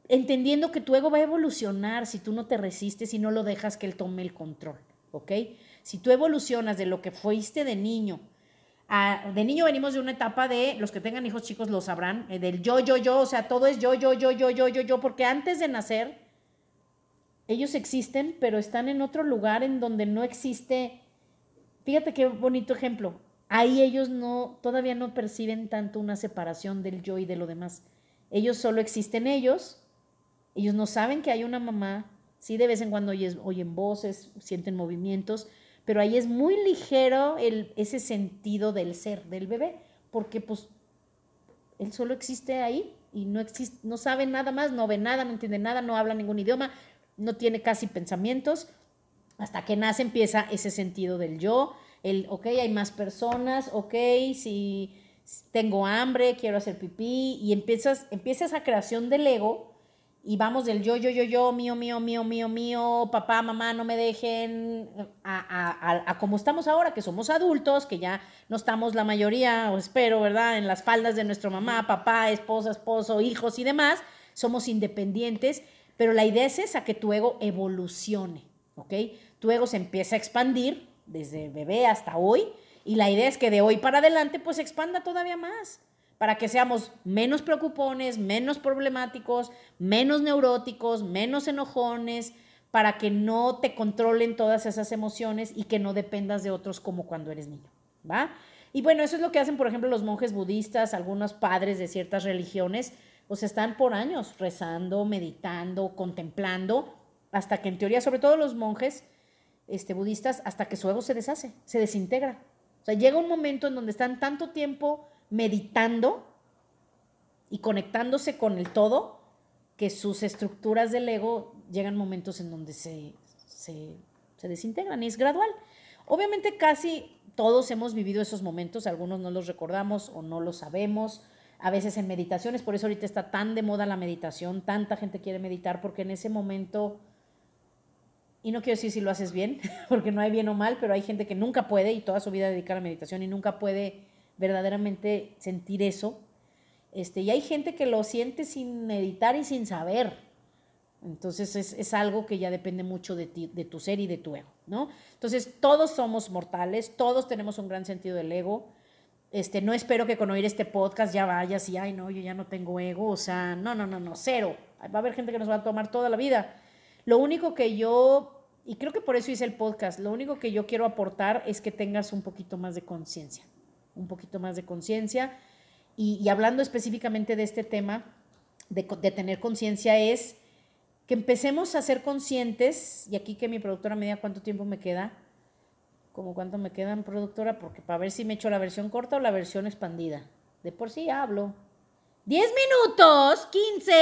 entendiendo que tu ego va a evolucionar si tú no te resistes y no lo dejas que él tome el control, ¿ok? Si tú evolucionas de lo que fuiste de niño, de niño venimos de una etapa de, los que tengan hijos chicos lo sabrán, eh, del yo, yo, yo, o sea, todo es yo, yo, yo, yo, yo, yo, yo, porque antes de nacer ellos existen, pero están en otro lugar en donde no existe. Fíjate qué bonito ejemplo. Ahí ellos no, todavía no perciben tanto una separación del yo y de lo demás. Ellos solo existen ellos. Ellos no saben que hay una mamá. Sí, de vez en cuando oyen, voces, sienten movimientos, pero ahí es muy ligero ese sentido del ser del bebé, porque pues él solo existe ahí y no existe, no sabe nada más, no ve nada, no entiende nada, no habla ningún idioma, no tiene casi pensamientos. Hasta que nace empieza ese sentido del yo, el, ok, hay más personas, ok, si tengo hambre, quiero hacer pipí, y empiezas, empieza esa creación del ego y vamos del yo, yo, yo, yo, mío, mío, mío, mío, mío, papá, mamá, no me dejen, a, a, como estamos ahora, que somos adultos, que ya no estamos la mayoría, o espero, ¿verdad?, en las faldas de nuestro mamá, papá, esposa, esposo, hijos y demás, somos independientes pero la idea es esa, que tu ego evolucione, ¿ok? Tu ego se empieza a expandir desde bebé hasta hoy y la idea es que de hoy para adelante pues expanda todavía más para que seamos menos preocupones, menos problemáticos, menos neuróticos, menos enojones, para que no te controlen todas esas emociones y que no dependas de otros como cuando eres niño, ¿va? Y bueno, eso es lo que hacen, por ejemplo, los monjes budistas, algunos padres de ciertas religiones, pues están por años rezando, meditando, contemplando, hasta que en teoría, sobre todo los monjes este, budistas, hasta que su ego se deshace, se desintegra. O sea, llega un momento en donde están tanto tiempo meditando y conectándose con el todo, que sus estructuras del ego llegan momentos en donde se, se, se desintegran y es gradual. Obviamente casi todos hemos vivido esos momentos, algunos no los recordamos o no los sabemos, a veces en meditaciones, por eso ahorita está tan de moda la meditación, tanta gente quiere meditar, porque en ese momento, y no quiero decir si lo haces bien, porque no hay bien o mal, pero hay gente que nunca puede y toda su vida dedicar a la meditación y nunca puede verdaderamente sentir eso. Este, y hay gente que lo siente sin meditar y sin saber. Entonces es, es algo que ya depende mucho de, ti, de tu ser y de tu ego, ¿no? Entonces todos somos mortales, todos tenemos un gran sentido del ego este, no espero que con oír este podcast ya vayas y, ay, no, yo ya no tengo ego, o sea, no, no, no, no, cero. Va a haber gente que nos va a tomar toda la vida. Lo único que yo, y creo que por eso hice el podcast, lo único que yo quiero aportar es que tengas un poquito más de conciencia, un poquito más de conciencia. Y, hablando específicamente de este tema, de, de tener conciencia, es que empecemos a ser conscientes, y aquí que mi productora me diga cuánto tiempo me queda, como cuánto me quedan, productora, porque para ver si me echo la versión corta o la versión expandida. De por sí hablo. 10 minutos, 15,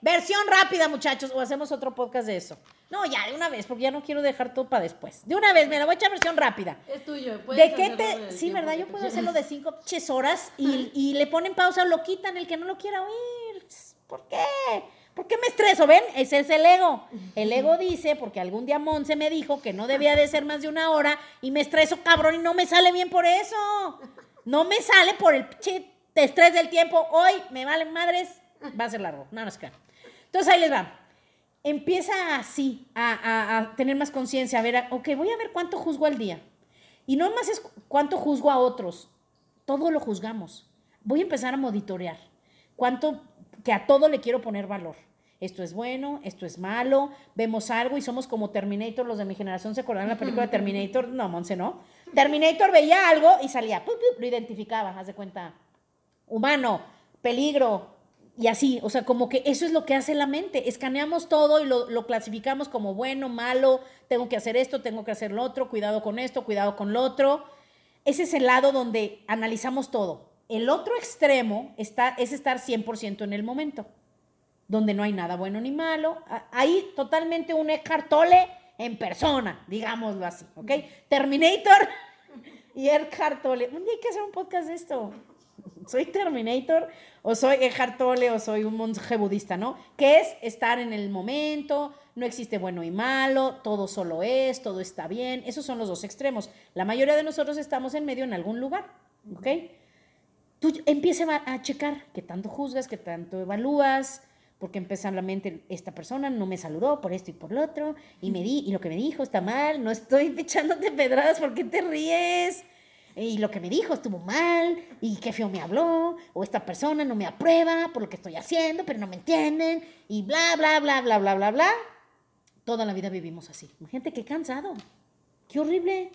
versión rápida, muchachos, o hacemos otro podcast de eso. No, ya, de una vez, porque ya no quiero dejar todo para después. De una vez, me la voy a echar versión rápida. Es tuyo. ¿De qué te...? Sí, ¿verdad? Yo puedo hacerlo de 5 horas y, y le ponen pausa o lo quitan el que no lo quiera oír. ¿Por qué? ¿Por qué me estreso? ¿Ven? Ese es el ego. El ego dice, porque algún día Monse me dijo que no debía de ser más de una hora y me estreso, cabrón, y no me sale bien por eso. No me sale por el estrés del tiempo. Hoy me valen madres, va a ser largo. No, no es claro. Entonces ahí les va. Empieza así, a, a tener más conciencia, a ver, ok, voy a ver cuánto juzgo al día. Y no más es cuánto juzgo a otros. Todo lo juzgamos. Voy a empezar a monitorear. ¿Cuánto que a todo le quiero poner valor. Esto es bueno, esto es malo, vemos algo y somos como Terminator, los de mi generación se acuerdan de la película de Terminator, no, Monse, no. Terminator veía algo y salía, lo identificaba, haz de cuenta, humano, peligro, y así, o sea, como que eso es lo que hace la mente, escaneamos todo y lo, lo, clasificamos como bueno, malo, tengo que hacer esto, tengo que hacer lo otro, cuidado con esto, cuidado con lo otro. Ese es el lado donde analizamos todo. El otro extremo está, es estar 100% en el momento. donde no hay nada bueno ni malo. Ahí totalmente un Eckhart Tolle en persona, digámoslo así, ¿ok? Terminator y Eckhart Tolle. Un día hay que hacer un podcast de esto. ¿Soy Terminator o soy Eckhart Tolle o soy un monje budista, no? Que es estar en el momento, no existe bueno y malo, todo solo es, todo está bien. Esos son los dos extremos. La mayoría de nosotros estamos en medio en algún lugar, ¿ok? Tú empieza a checar qué tanto juzgas, qué tanto evalúas, porque empieza la mente, esta persona no me saludó por esto y por lo otro, y, me di, y lo que me dijo está mal, no estoy echándote pedradas, ¿por qué te ríes? Y lo que me dijo estuvo mal, y qué feo me habló, o esta persona no me aprueba por lo que estoy haciendo, pero no me entienden, y bla, bla, bla, bla, bla, bla, bla. Toda la vida vivimos así. Gente, qué cansado. Qué horrible.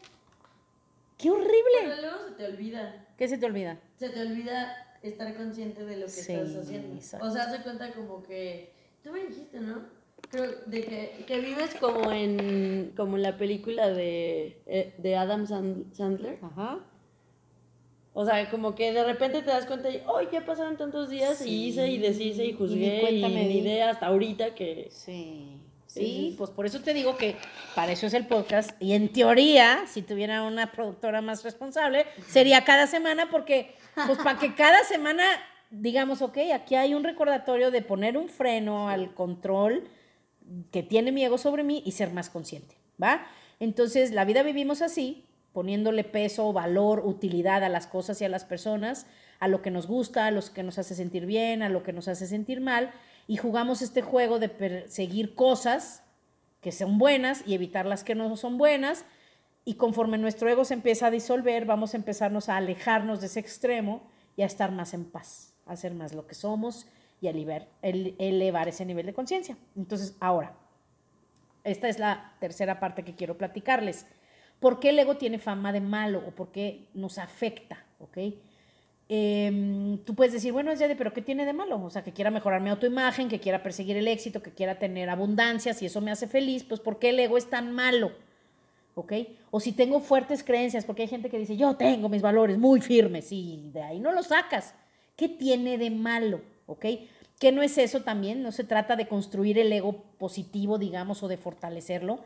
Qué horrible. Pero luego se te olvida. ¿Qué se te olvida? Se te olvida estar consciente de lo que estás haciendo. O sea, se cuenta como que, tú me dijiste, ¿no? Creo de que, que vives como en como la película de, eh, de Adam Sandler. Ajá. O sea, como que de repente te das cuenta y, oh, ya pasaron tantos días y hice y deshice y juzgué y, y ni idea hasta ahorita que... Sí. Sí, pues por eso te digo que para eso es el podcast. Y en teoría, si tuviera una productora más responsable, sería cada semana, porque, pues para que cada semana digamos, ok, aquí hay un recordatorio de poner un freno al control que tiene mi ego sobre mí y ser más consciente, ¿va? Entonces, la vida vivimos así, poniéndole peso, valor, utilidad a las cosas y a las personas, a lo que nos gusta, a lo que nos hace sentir bien, a lo que nos hace sentir mal, y jugamos este juego de perseguir cosas que son buenas y evitar las que no son buenas. Y conforme nuestro ego se empieza a disolver, vamos a empezarnos a alejarnos de ese extremo y a estar más en paz, a ser más lo que somos y a elevar ese nivel de conciencia. Entonces, ahora, esta es la tercera parte que quiero platicarles. ¿Por qué el ego tiene fama de malo o por qué nos afecta? ¿ok?, Em, tú puedes decir, bueno, es ya de, pero ¿qué tiene de malo? O sea, que quiera mejorar mi autoimagen, que quiera perseguir el éxito, que quiera tener abundancia, si eso me hace feliz, pues ¿por qué el ego es tan malo? ¿Ok? O si tengo fuertes creencias, porque hay gente que dice, yo tengo mis valores muy firmes y de ahí no los sacas. ¿Qué tiene de malo? ¿Ok? ¿Qué no es eso también? No se trata de construir el ego positivo, digamos, o de fortalecerlo.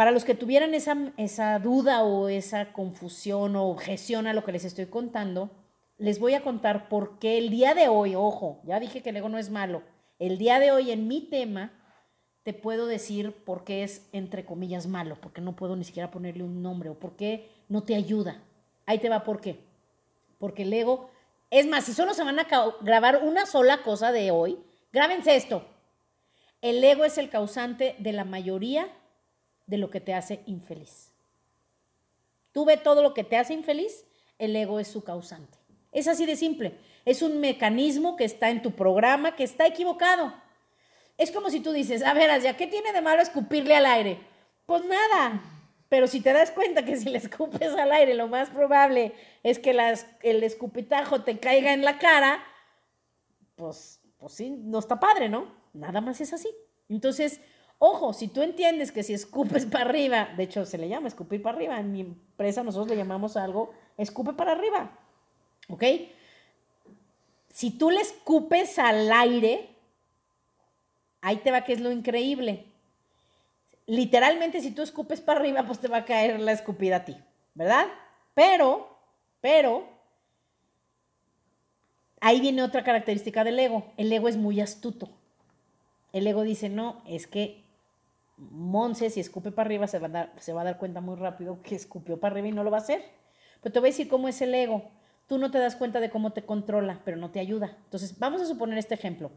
Para los que tuvieran esa, esa duda o esa confusión o objeción a lo que les estoy contando, les voy a contar por qué el día de hoy, ojo, ya dije que el ego no es malo, el día de hoy en mi tema te puedo decir por qué es entre comillas malo, porque no puedo ni siquiera ponerle un nombre o por qué no te ayuda. Ahí te va por qué. Porque el ego, es más, si solo se van a grabar una sola cosa de hoy, grábense esto. El ego es el causante de la mayoría de lo que te hace infeliz. Tú ve todo lo que te hace infeliz, el ego es su causante. Es así de simple. Es un mecanismo que está en tu programa que está equivocado. Es como si tú dices, a ver, ¿ya qué tiene de malo escupirle al aire? Pues nada. Pero si te das cuenta que si le escupes al aire, lo más probable es que el escupitajo te caiga en la cara, pues, pues sí, no está padre, ¿no? Nada más es así. Entonces, ojo, si tú entiendes que si escupes para arriba, de hecho se le llama escupir para arriba, en mi empresa nosotros le llamamos algo escupe para arriba. ¿Ok? Si tú le escupes al aire, ahí te va que es lo increíble. Literalmente, si tú escupes para arriba, pues te va a caer la escupida a ti, ¿verdad? Pero, pero, ahí viene otra característica del ego. El ego es muy astuto. El ego dice, no, es que Monse, si escupe para arriba, se va, a dar, se va a dar cuenta muy rápido que escupió para arriba y no lo va a hacer. Pero te voy a decir cómo es el ego tú no te das cuenta de cómo te controla, pero no te ayuda. Entonces, vamos a suponer este ejemplo.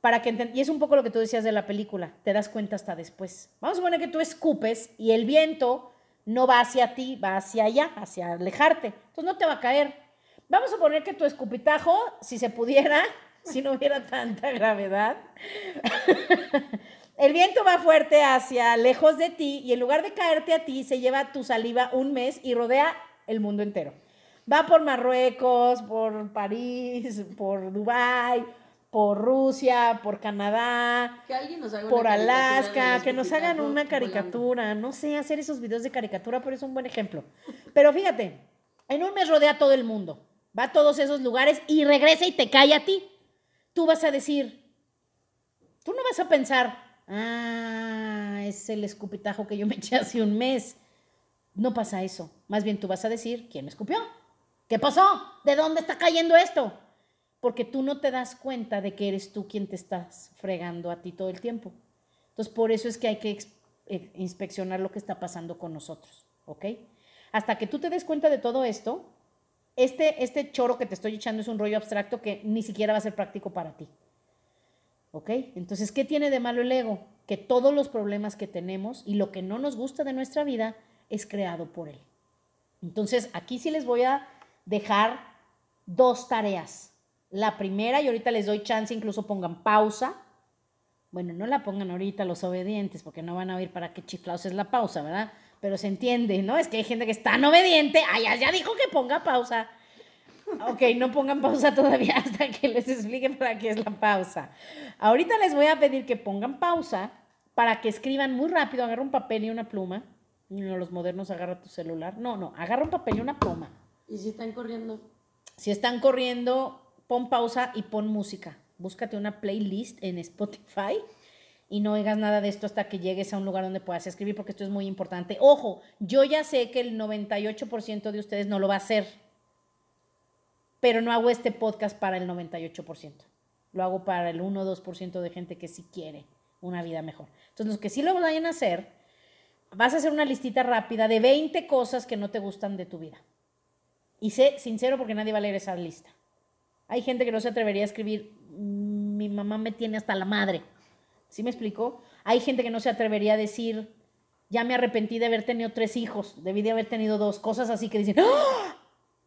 Para que y es un poco lo que tú decías de la película, te das cuenta hasta después. Vamos a suponer que tú escupes y el viento no va hacia ti, va hacia allá, hacia alejarte. Entonces no te va a caer. Vamos a suponer que tu escupitajo, si se pudiera, si no hubiera tanta gravedad, el viento va fuerte hacia lejos de ti y en lugar de caerte a ti, se lleva tu saliva un mes y rodea el mundo entero. Va por Marruecos, por París, por Dubái, por Rusia, por Canadá, por Alaska, que nos hagan una caricatura, no sé, hacer esos videos de caricatura, pero es un buen ejemplo. Pero fíjate, en un mes rodea todo el mundo, va a todos esos lugares y regresa y te cae a ti. Tú vas a decir, Tú no vas a pensar, ah, es el escupitajo que yo me eché hace un mes. No pasa eso. Más bien tú vas a decir, ¿quién me escupió? ¿Qué pasó? ¿De dónde está cayendo esto? Porque tú no te das cuenta de que eres tú quien te estás fregando a ti todo el tiempo. Entonces, por eso es que hay que eh, inspeccionar lo que está pasando con nosotros, ¿ok? Hasta que tú te des cuenta de todo esto, este, este choro que te estoy echando es un rollo abstracto que ni siquiera va a ser práctico para ti. ¿Ok? Entonces, ¿qué tiene de malo el ego? Que todos los problemas que tenemos y lo que no nos gusta de nuestra vida es creado por él. Entonces, aquí sí les voy a dejar dos tareas. La primera, y ahorita les doy chance, incluso pongan pausa. Bueno, no la pongan ahorita los obedientes, porque no van a oír para qué chiflados es la pausa, ¿verdad? Pero se entiende, ¿no? Es que hay gente que es tan obediente. Ay, ya dijo que ponga pausa. Ok, no pongan pausa todavía hasta que les explique para qué es la pausa. Ahorita les voy a pedir que pongan pausa para que escriban muy rápido, agarra un papel y una pluma. No, los modernos agarra tu celular. No, no, agarra un papel y una pluma. ¿Y si están corriendo? Si están corriendo, pon pausa y pon música. Búscate una playlist en Spotify y no oigas nada de esto hasta que llegues a un lugar donde puedas escribir, porque esto es muy importante. Ojo, yo ya sé que el 98% de ustedes no lo va a hacer pero no hago este podcast para el 98%. Lo hago para el 1 o 2% de gente que sí quiere una vida mejor. Entonces, los que sí lo vayan a hacer, vas a hacer una listita rápida de 20 cosas que no te gustan de tu vida. Y sé sincero porque nadie va a leer esa lista. Hay gente que no se atrevería a escribir, mi mamá me tiene hasta la madre. ¿Sí me explico? Hay gente que no se atrevería a decir, ya me arrepentí de haber tenido tres hijos, debí de haber tenido dos, cosas así que dicen, ¡Ah!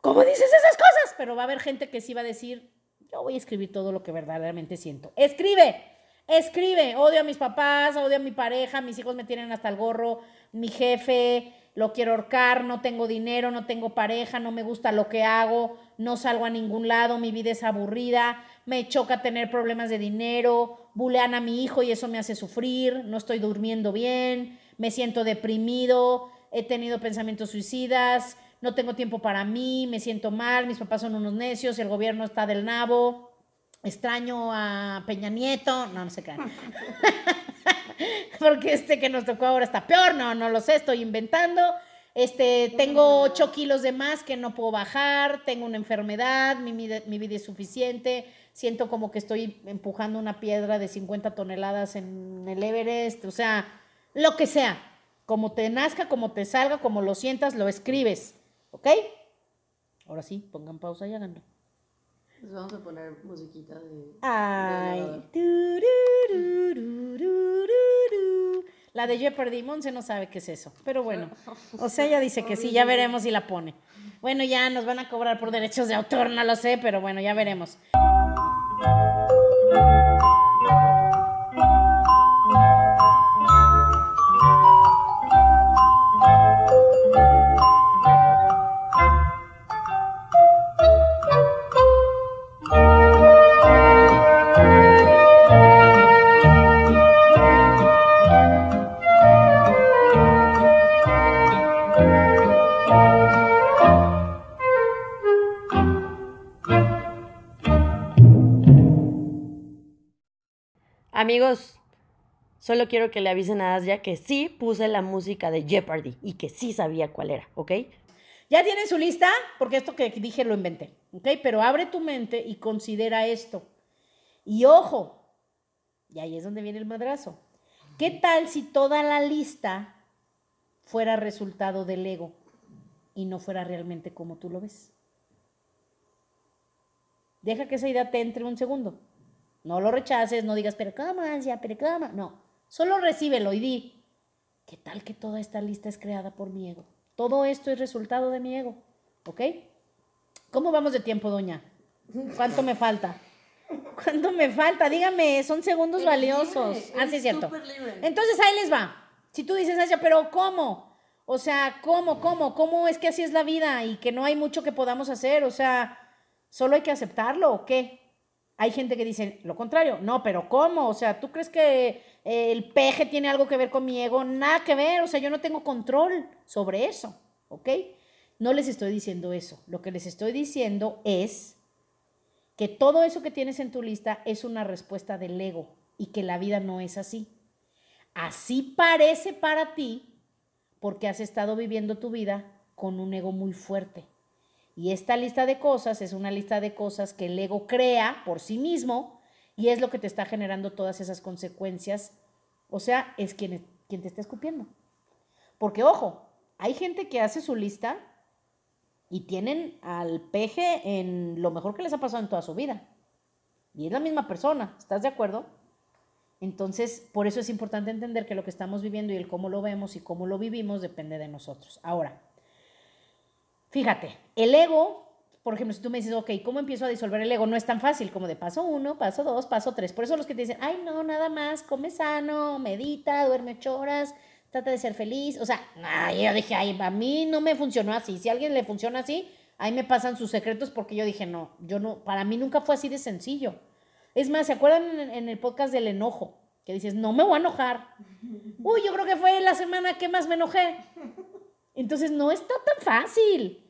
¿cómo dices esas cosas? Pero va a haber gente que sí va a decir, yo voy a escribir todo lo que verdaderamente siento. Escribe, escribe, odio a mis papás, odio a mi pareja, mis hijos me tienen hasta el gorro, mi jefe, lo quiero ahorcar, no tengo dinero, no tengo pareja, no me gusta lo que hago, no salgo a ningún lado, mi vida es aburrida, me choca tener problemas de dinero, bulean a mi hijo y eso me hace sufrir, no estoy durmiendo bien, me siento deprimido, he tenido pensamientos suicidas, no tengo tiempo para mí, me siento mal, mis papás son unos necios, el gobierno está del nabo, extraño a Peña Nieto, no, no sé qué. Porque este que nos tocó ahora está peor, no, no lo sé, estoy inventando. Este, tengo 8 kilos de más que no puedo bajar, tengo una enfermedad, mi, mi vida es suficiente, siento como que estoy empujando una piedra de 50 toneladas en el Everest, o sea, lo que sea, como te nazca, como te salga, como lo sientas, lo escribes. ¿Ok? Ahora sí, pongan pausa y háganlo. Les vamos a poner musiquita de. Ay. la de Jeopardy, Monse no sabe qué es eso. Pero bueno, o sea, ella dice que sí, ya veremos si la pone. Bueno, ya nos van a cobrar por derechos de autor, no lo sé, pero bueno, ya veremos. Amigos, solo quiero que le avisen a Asia que sí puse la música de Jeopardy y que sí sabía cuál era, ¿ok? ¿Ya tienen su lista? Porque esto que dije lo inventé, ¿ok? Pero abre tu mente y considera esto. Y ojo, y ahí es donde viene el madrazo. ¿Qué tal si toda la lista fuera resultado del ego y no fuera realmente como tú lo ves? Deja que esa idea te entre un segundo. No lo rechaces, no digas, pero ¿cómo, ansia? ¿Pero cómo? No, solo recíbelo y di, ¿qué tal que toda esta lista es creada por mi ego? Todo esto es resultado de mi ego, ¿ok? ¿Cómo vamos de tiempo, doña? ¿Cuánto me falta? ¿Cuánto me falta? Dígame, son segundos valiosos. ah, sí, es cierto. Entonces ahí les va. Si tú dices, Asia, pero ¿cómo? O sea, ¿cómo, cómo? ¿Cómo es que así es la vida y que no hay mucho que podamos hacer? O sea, ¿solo hay que aceptarlo o qué? Hay gente que dice lo contrario, no, pero ¿cómo? O sea, ¿tú crees que eh, el peje tiene algo que ver con mi ego? Nada que ver, o sea, yo no tengo control sobre eso, ¿ok? No les estoy diciendo eso. Lo que les estoy diciendo es que todo eso que tienes en tu lista es una respuesta del ego y que la vida no es así. Así parece para ti porque has estado viviendo tu vida con un ego muy fuerte. Y esta lista de cosas es una lista de cosas que el ego crea por sí mismo y es lo que te está generando todas esas consecuencias. O sea, es quien, quien te está escupiendo. Porque ojo, hay gente que hace su lista y tienen al peje en lo mejor que les ha pasado en toda su vida. Y es la misma persona, ¿estás de acuerdo? Entonces, por eso es importante entender que lo que estamos viviendo y el cómo lo vemos y cómo lo vivimos depende de nosotros. Ahora, fíjate, el ego, por ejemplo, si tú me dices, ok, ¿cómo empiezo a disolver el ego? No es tan fácil como de paso uno, paso dos, paso tres. Por eso los que te dicen, ay, no, nada más, come sano, medita, duerme ocho horas, trata de ser feliz. O sea, yo dije, ay, a mí no me funcionó así. Si a alguien le funciona así, ahí me pasan sus secretos porque yo dije, no, yo no, para mí nunca fue así de sencillo. Es más, ¿se acuerdan en, el podcast del enojo? Que dices, no me voy a enojar. Uy, yo creo que fue la semana que más me enojé. Entonces, no está tan fácil.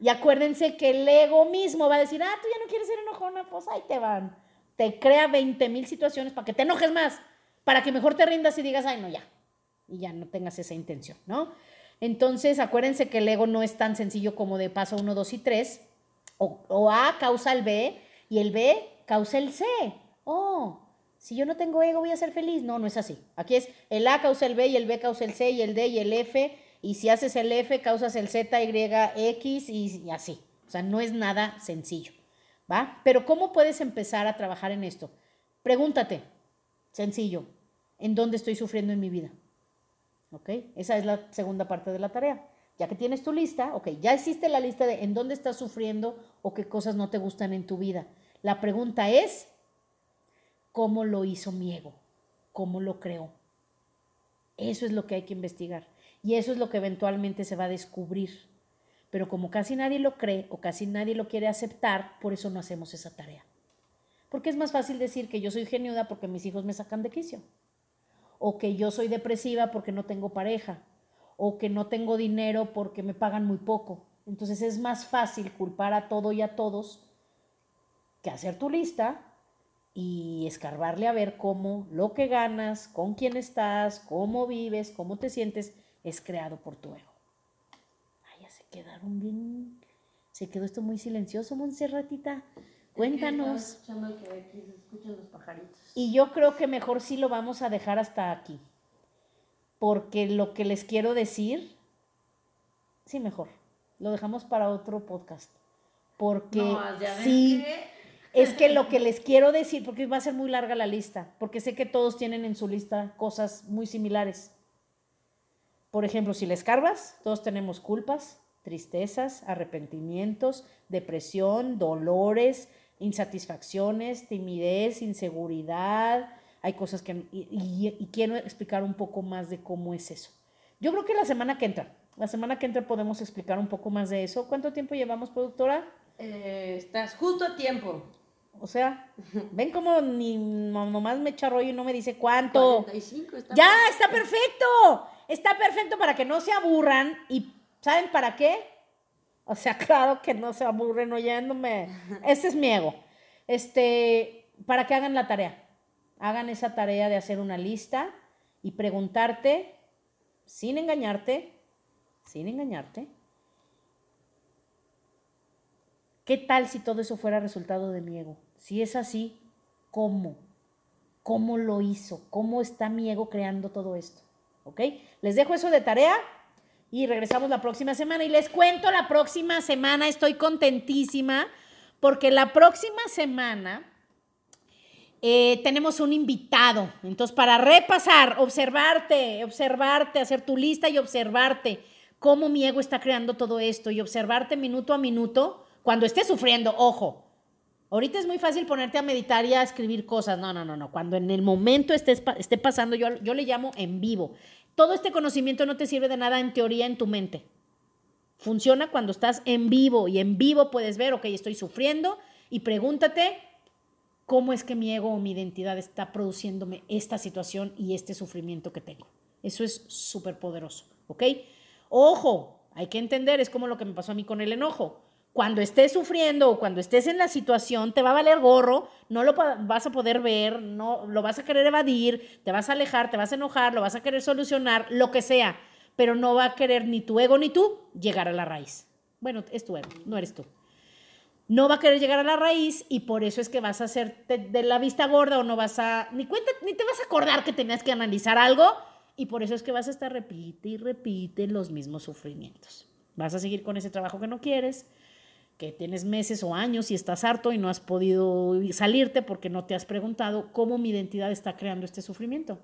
Y acuérdense que el ego mismo va a decir, ah, tú ya no quieres ser enojona, pues ahí te van. Te crea 20 mil situaciones para que te enojes más, para que mejor te rindas y digas, ay, no, ya. Y ya no tengas esa intención, ¿no? Entonces, acuérdense que el ego no es tan sencillo como de paso 1, 2 y 3. O, o A causa el B y el B causa el C. Oh, si yo no tengo ego voy a ser feliz. No, no es así. Aquí es el A causa el B y el B causa el C y el D y el F. Y si haces el F, causas el Z, Y, X y, así. O sea, no es nada sencillo. ¿Va? Pero ¿cómo puedes empezar a trabajar en esto? Pregúntate, sencillo, ¿en dónde estoy sufriendo en mi vida? ¿Ok? Esa es la segunda parte de la tarea. Ya que tienes tu lista, ok, ya existe la lista de en dónde estás sufriendo o qué cosas no te gustan en tu vida. La pregunta es, ¿cómo lo hizo mi ego? ¿Cómo lo creó? Eso es lo que hay que investigar. Y eso es lo que eventualmente se va a descubrir. Pero como casi nadie lo cree o casi nadie lo quiere aceptar, por eso no hacemos esa tarea. Porque es más fácil decir que yo soy geniuda porque mis hijos me sacan de quicio. O que yo soy depresiva porque no tengo pareja. O que no tengo dinero porque me pagan muy poco. Entonces es más fácil culpar a todo y a todos que hacer tu lista y escarbarle a ver cómo lo que ganas, con quién estás, cómo vives, cómo te sientes, es creado por tu ego. Ay, ya se quedaron bien. Se quedó esto muy silencioso, Montserratita. Cuéntanos. Y yo creo que mejor sí lo vamos a dejar hasta aquí. Porque lo que les quiero decir, sí, mejor. Lo dejamos para otro podcast. Porque sí, es que lo que les quiero decir, porque va a ser muy larga la lista, porque sé que todos tienen en su lista cosas muy similares. Por ejemplo, si les carvas, todos tenemos culpas, tristezas, arrepentimientos, depresión, dolores, insatisfacciones, timidez, inseguridad. Hay cosas que... Y, quiero explicar un poco más de cómo es eso. Yo creo que la semana que entra, la semana que entra podemos explicar un poco más de eso. ¿Cuánto tiempo llevamos, productora? Eh, estás justo a tiempo. O sea, ven como ni nomás me echa rollo y no me dice cuánto. ya, está perfecto. Está perfecto para que no se aburran. ¿Y saben para qué? O sea, claro que no se aburren oyéndome. Este es mi ego. Este, para que hagan la tarea. Hagan esa tarea de hacer una lista y preguntarte, sin engañarte, sin engañarte, ¿qué tal si todo eso fuera resultado de mi ego? Si es así, ¿cómo? ¿Cómo lo hizo? ¿Cómo está mi ego creando todo esto? ¿Ok? Les dejo eso de tarea y regresamos la próxima semana. Y les cuento la próxima semana, estoy contentísima porque la próxima semana eh, tenemos un invitado. Entonces, para repasar, observarte, observarte, hacer tu lista y observarte cómo mi ego está creando todo esto y observarte minuto a minuto cuando esté sufriendo, ojo, Ahorita es muy fácil ponerte a meditar y a escribir cosas. No, no, no, no. Cuando en el momento esté, esté pasando, yo, yo le llamo en vivo. Todo este conocimiento no te sirve de nada en teoría en tu mente. Funciona cuando estás en vivo y en vivo puedes ver, ok, estoy sufriendo y pregúntate cómo es que mi ego o mi identidad está produciéndome esta situación y este sufrimiento que tengo. Eso es súper poderoso, ¿ok? Ojo, hay que entender, es como lo que me pasó a mí con el enojo. Cuando estés sufriendo o cuando estés en la situación, te va a valer gorro, no lo vas a poder ver, no lo vas a querer evadir, te vas a alejar, te vas a enojar, lo vas a querer solucionar, lo que sea, pero no va a querer ni tu ego ni tú llegar a la raíz. Bueno, es tu ego, no eres tú. No va a querer llegar a la raíz y por eso es que vas a hacer de, la vista gorda o no vas a ni cuenta ni te vas a acordar que tenías que analizar algo y por eso es que vas a estar repite y repite los mismos sufrimientos. Vas a seguir con ese trabajo que no quieres, que tienes meses o años y estás harto y no has podido salirte porque no te has preguntado cómo mi identidad está creando este sufrimiento.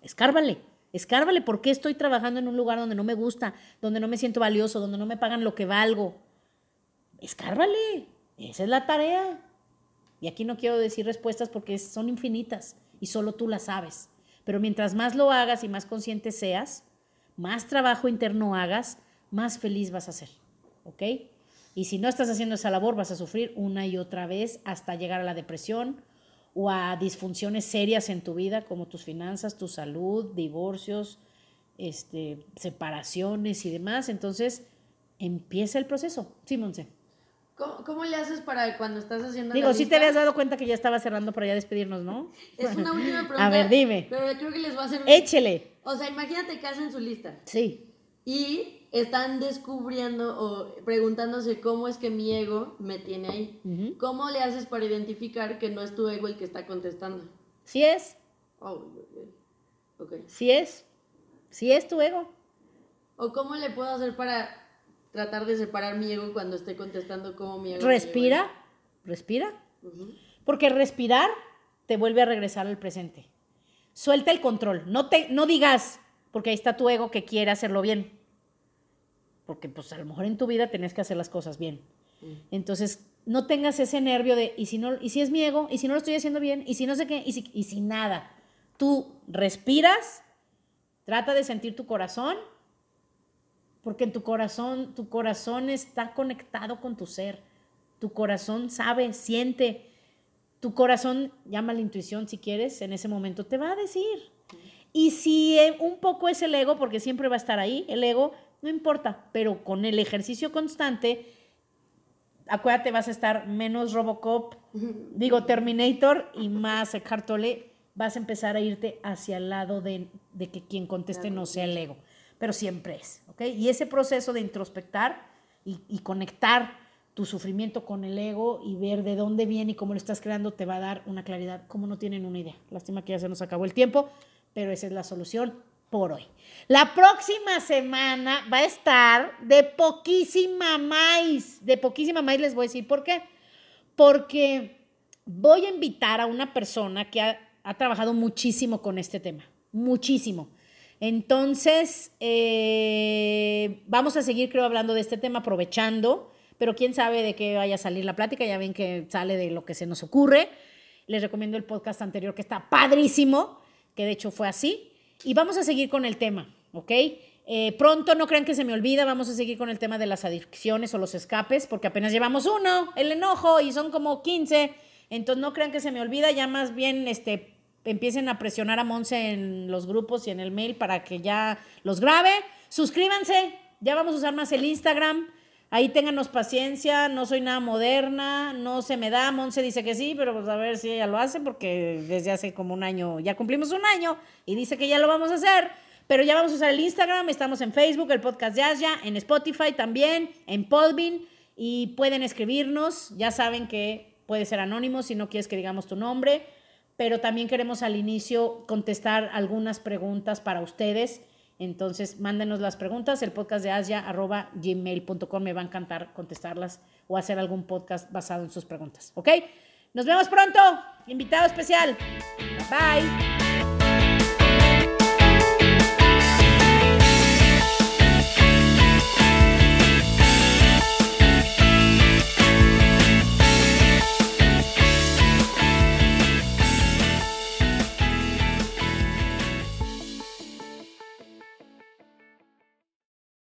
Escárvale, escárvale por qué estoy trabajando en un lugar donde no me gusta, donde no me siento valioso, donde no me pagan lo que valgo. Escárvale, esa es la tarea. Y aquí no quiero decir respuestas porque son infinitas y solo tú las sabes. Pero mientras más lo hagas y más consciente seas, más trabajo interno hagas, más feliz vas a ser. ¿Ok? Y si no estás haciendo esa labor, vas a sufrir una y otra vez hasta llegar a la depresión o a disfunciones serias en tu vida, como tus finanzas, tu salud, divorcios, este, separaciones y demás. Entonces, empieza el proceso. Sí, Monse. ¿Cómo, le haces para cuando estás haciendo Digo, sí te habías dado cuenta que ya estaba cerrando para ya despedirnos, ¿no? Es una última pregunta. A ver, dime. Pero creo que les va a hacer... Échele. O sea, imagínate que hacen su lista. Sí. Y están descubriendo o preguntándose cómo es que mi ego me tiene ahí. ¿Cómo le haces para identificar que no es tu ego el que está contestando? Sí es. Oh, okay. Sí es. Sí es tu ego. ¿O cómo le puedo hacer para tratar de separar mi ego cuando esté contestando como mi ego? Respira, respira. Porque respirar te vuelve a regresar al presente. Suelta el control. No, te, no digas, porque ahí está tu ego que quiere hacerlo bien porque pues a lo mejor en tu vida tenés que hacer las cosas bien. Mm. Entonces, no tengas ese nervio de, ¿y si, no, ¿y si es mi ego? ¿Y si no lo estoy haciendo bien? ¿Y si no sé qué? ¿Y si, y si nada? Tú respiras, trata de sentir tu corazón, porque en tu corazón, tu corazón está conectado con tu ser. Tu corazón sabe, siente. Tu corazón, llama la intuición si quieres, en ese momento te va a decir. Y si eh, un poco es el ego, porque siempre va a estar ahí, el ego, no importa, pero con el ejercicio constante, acuérdate, vas a estar menos Robocop, digo Terminator y más Eckhart vas a empezar a irte hacia el lado de, que quien conteste no sea el ego, pero siempre es, ¿ok? Y ese proceso de introspectar y, y conectar tu sufrimiento con el ego y ver de dónde viene y cómo lo estás creando te va a dar una claridad como no tienen una idea. Lástima que ya se nos acabó el tiempo, pero esa es la solución por hoy. La próxima semana va a estar de poquísima más, de poquísima más les voy a decir por qué. Porque voy a invitar a una persona que ha, trabajado muchísimo con este tema, muchísimo. Entonces, eh, vamos a seguir, creo, hablando de este tema, aprovechando, pero quién sabe de qué vaya a salir la plática, ya ven que sale de lo que se nos ocurre. Les recomiendo el podcast anterior que está padrísimo, que de hecho fue así. Y vamos a seguir con el tema, ¿ok? Eh, pronto, no crean que se me olvida, vamos a seguir con el tema de las adicciones o los escapes, porque apenas llevamos uno, el enojo, y son como 15. Entonces, no crean que se me olvida, ya más bien este, empiecen a presionar a Monse en los grupos y en el mail para que ya los grabe. Suscríbanse, ya vamos a usar más el Instagram. Ahí ténganos paciencia, no soy nada moderna, no se me da, Monse dice que sí, pero pues a ver si ella lo hace, porque desde hace como un año, ya cumplimos un año y dice que ya lo vamos a hacer, pero ya vamos a usar el Instagram, estamos en Facebook, el podcast ya, en Spotify también, en Podbean, y pueden escribirnos, ya saben que puede ser anónimo si no quieres que digamos tu nombre, pero también queremos al inicio contestar algunas preguntas para ustedes entonces, mándenos las preguntas, el podcast de Asia, arroba gmail.com, me va a encantar contestarlas o hacer algún podcast basado en sus preguntas, ¿ok? Nos vemos pronto, invitado especial. Bye.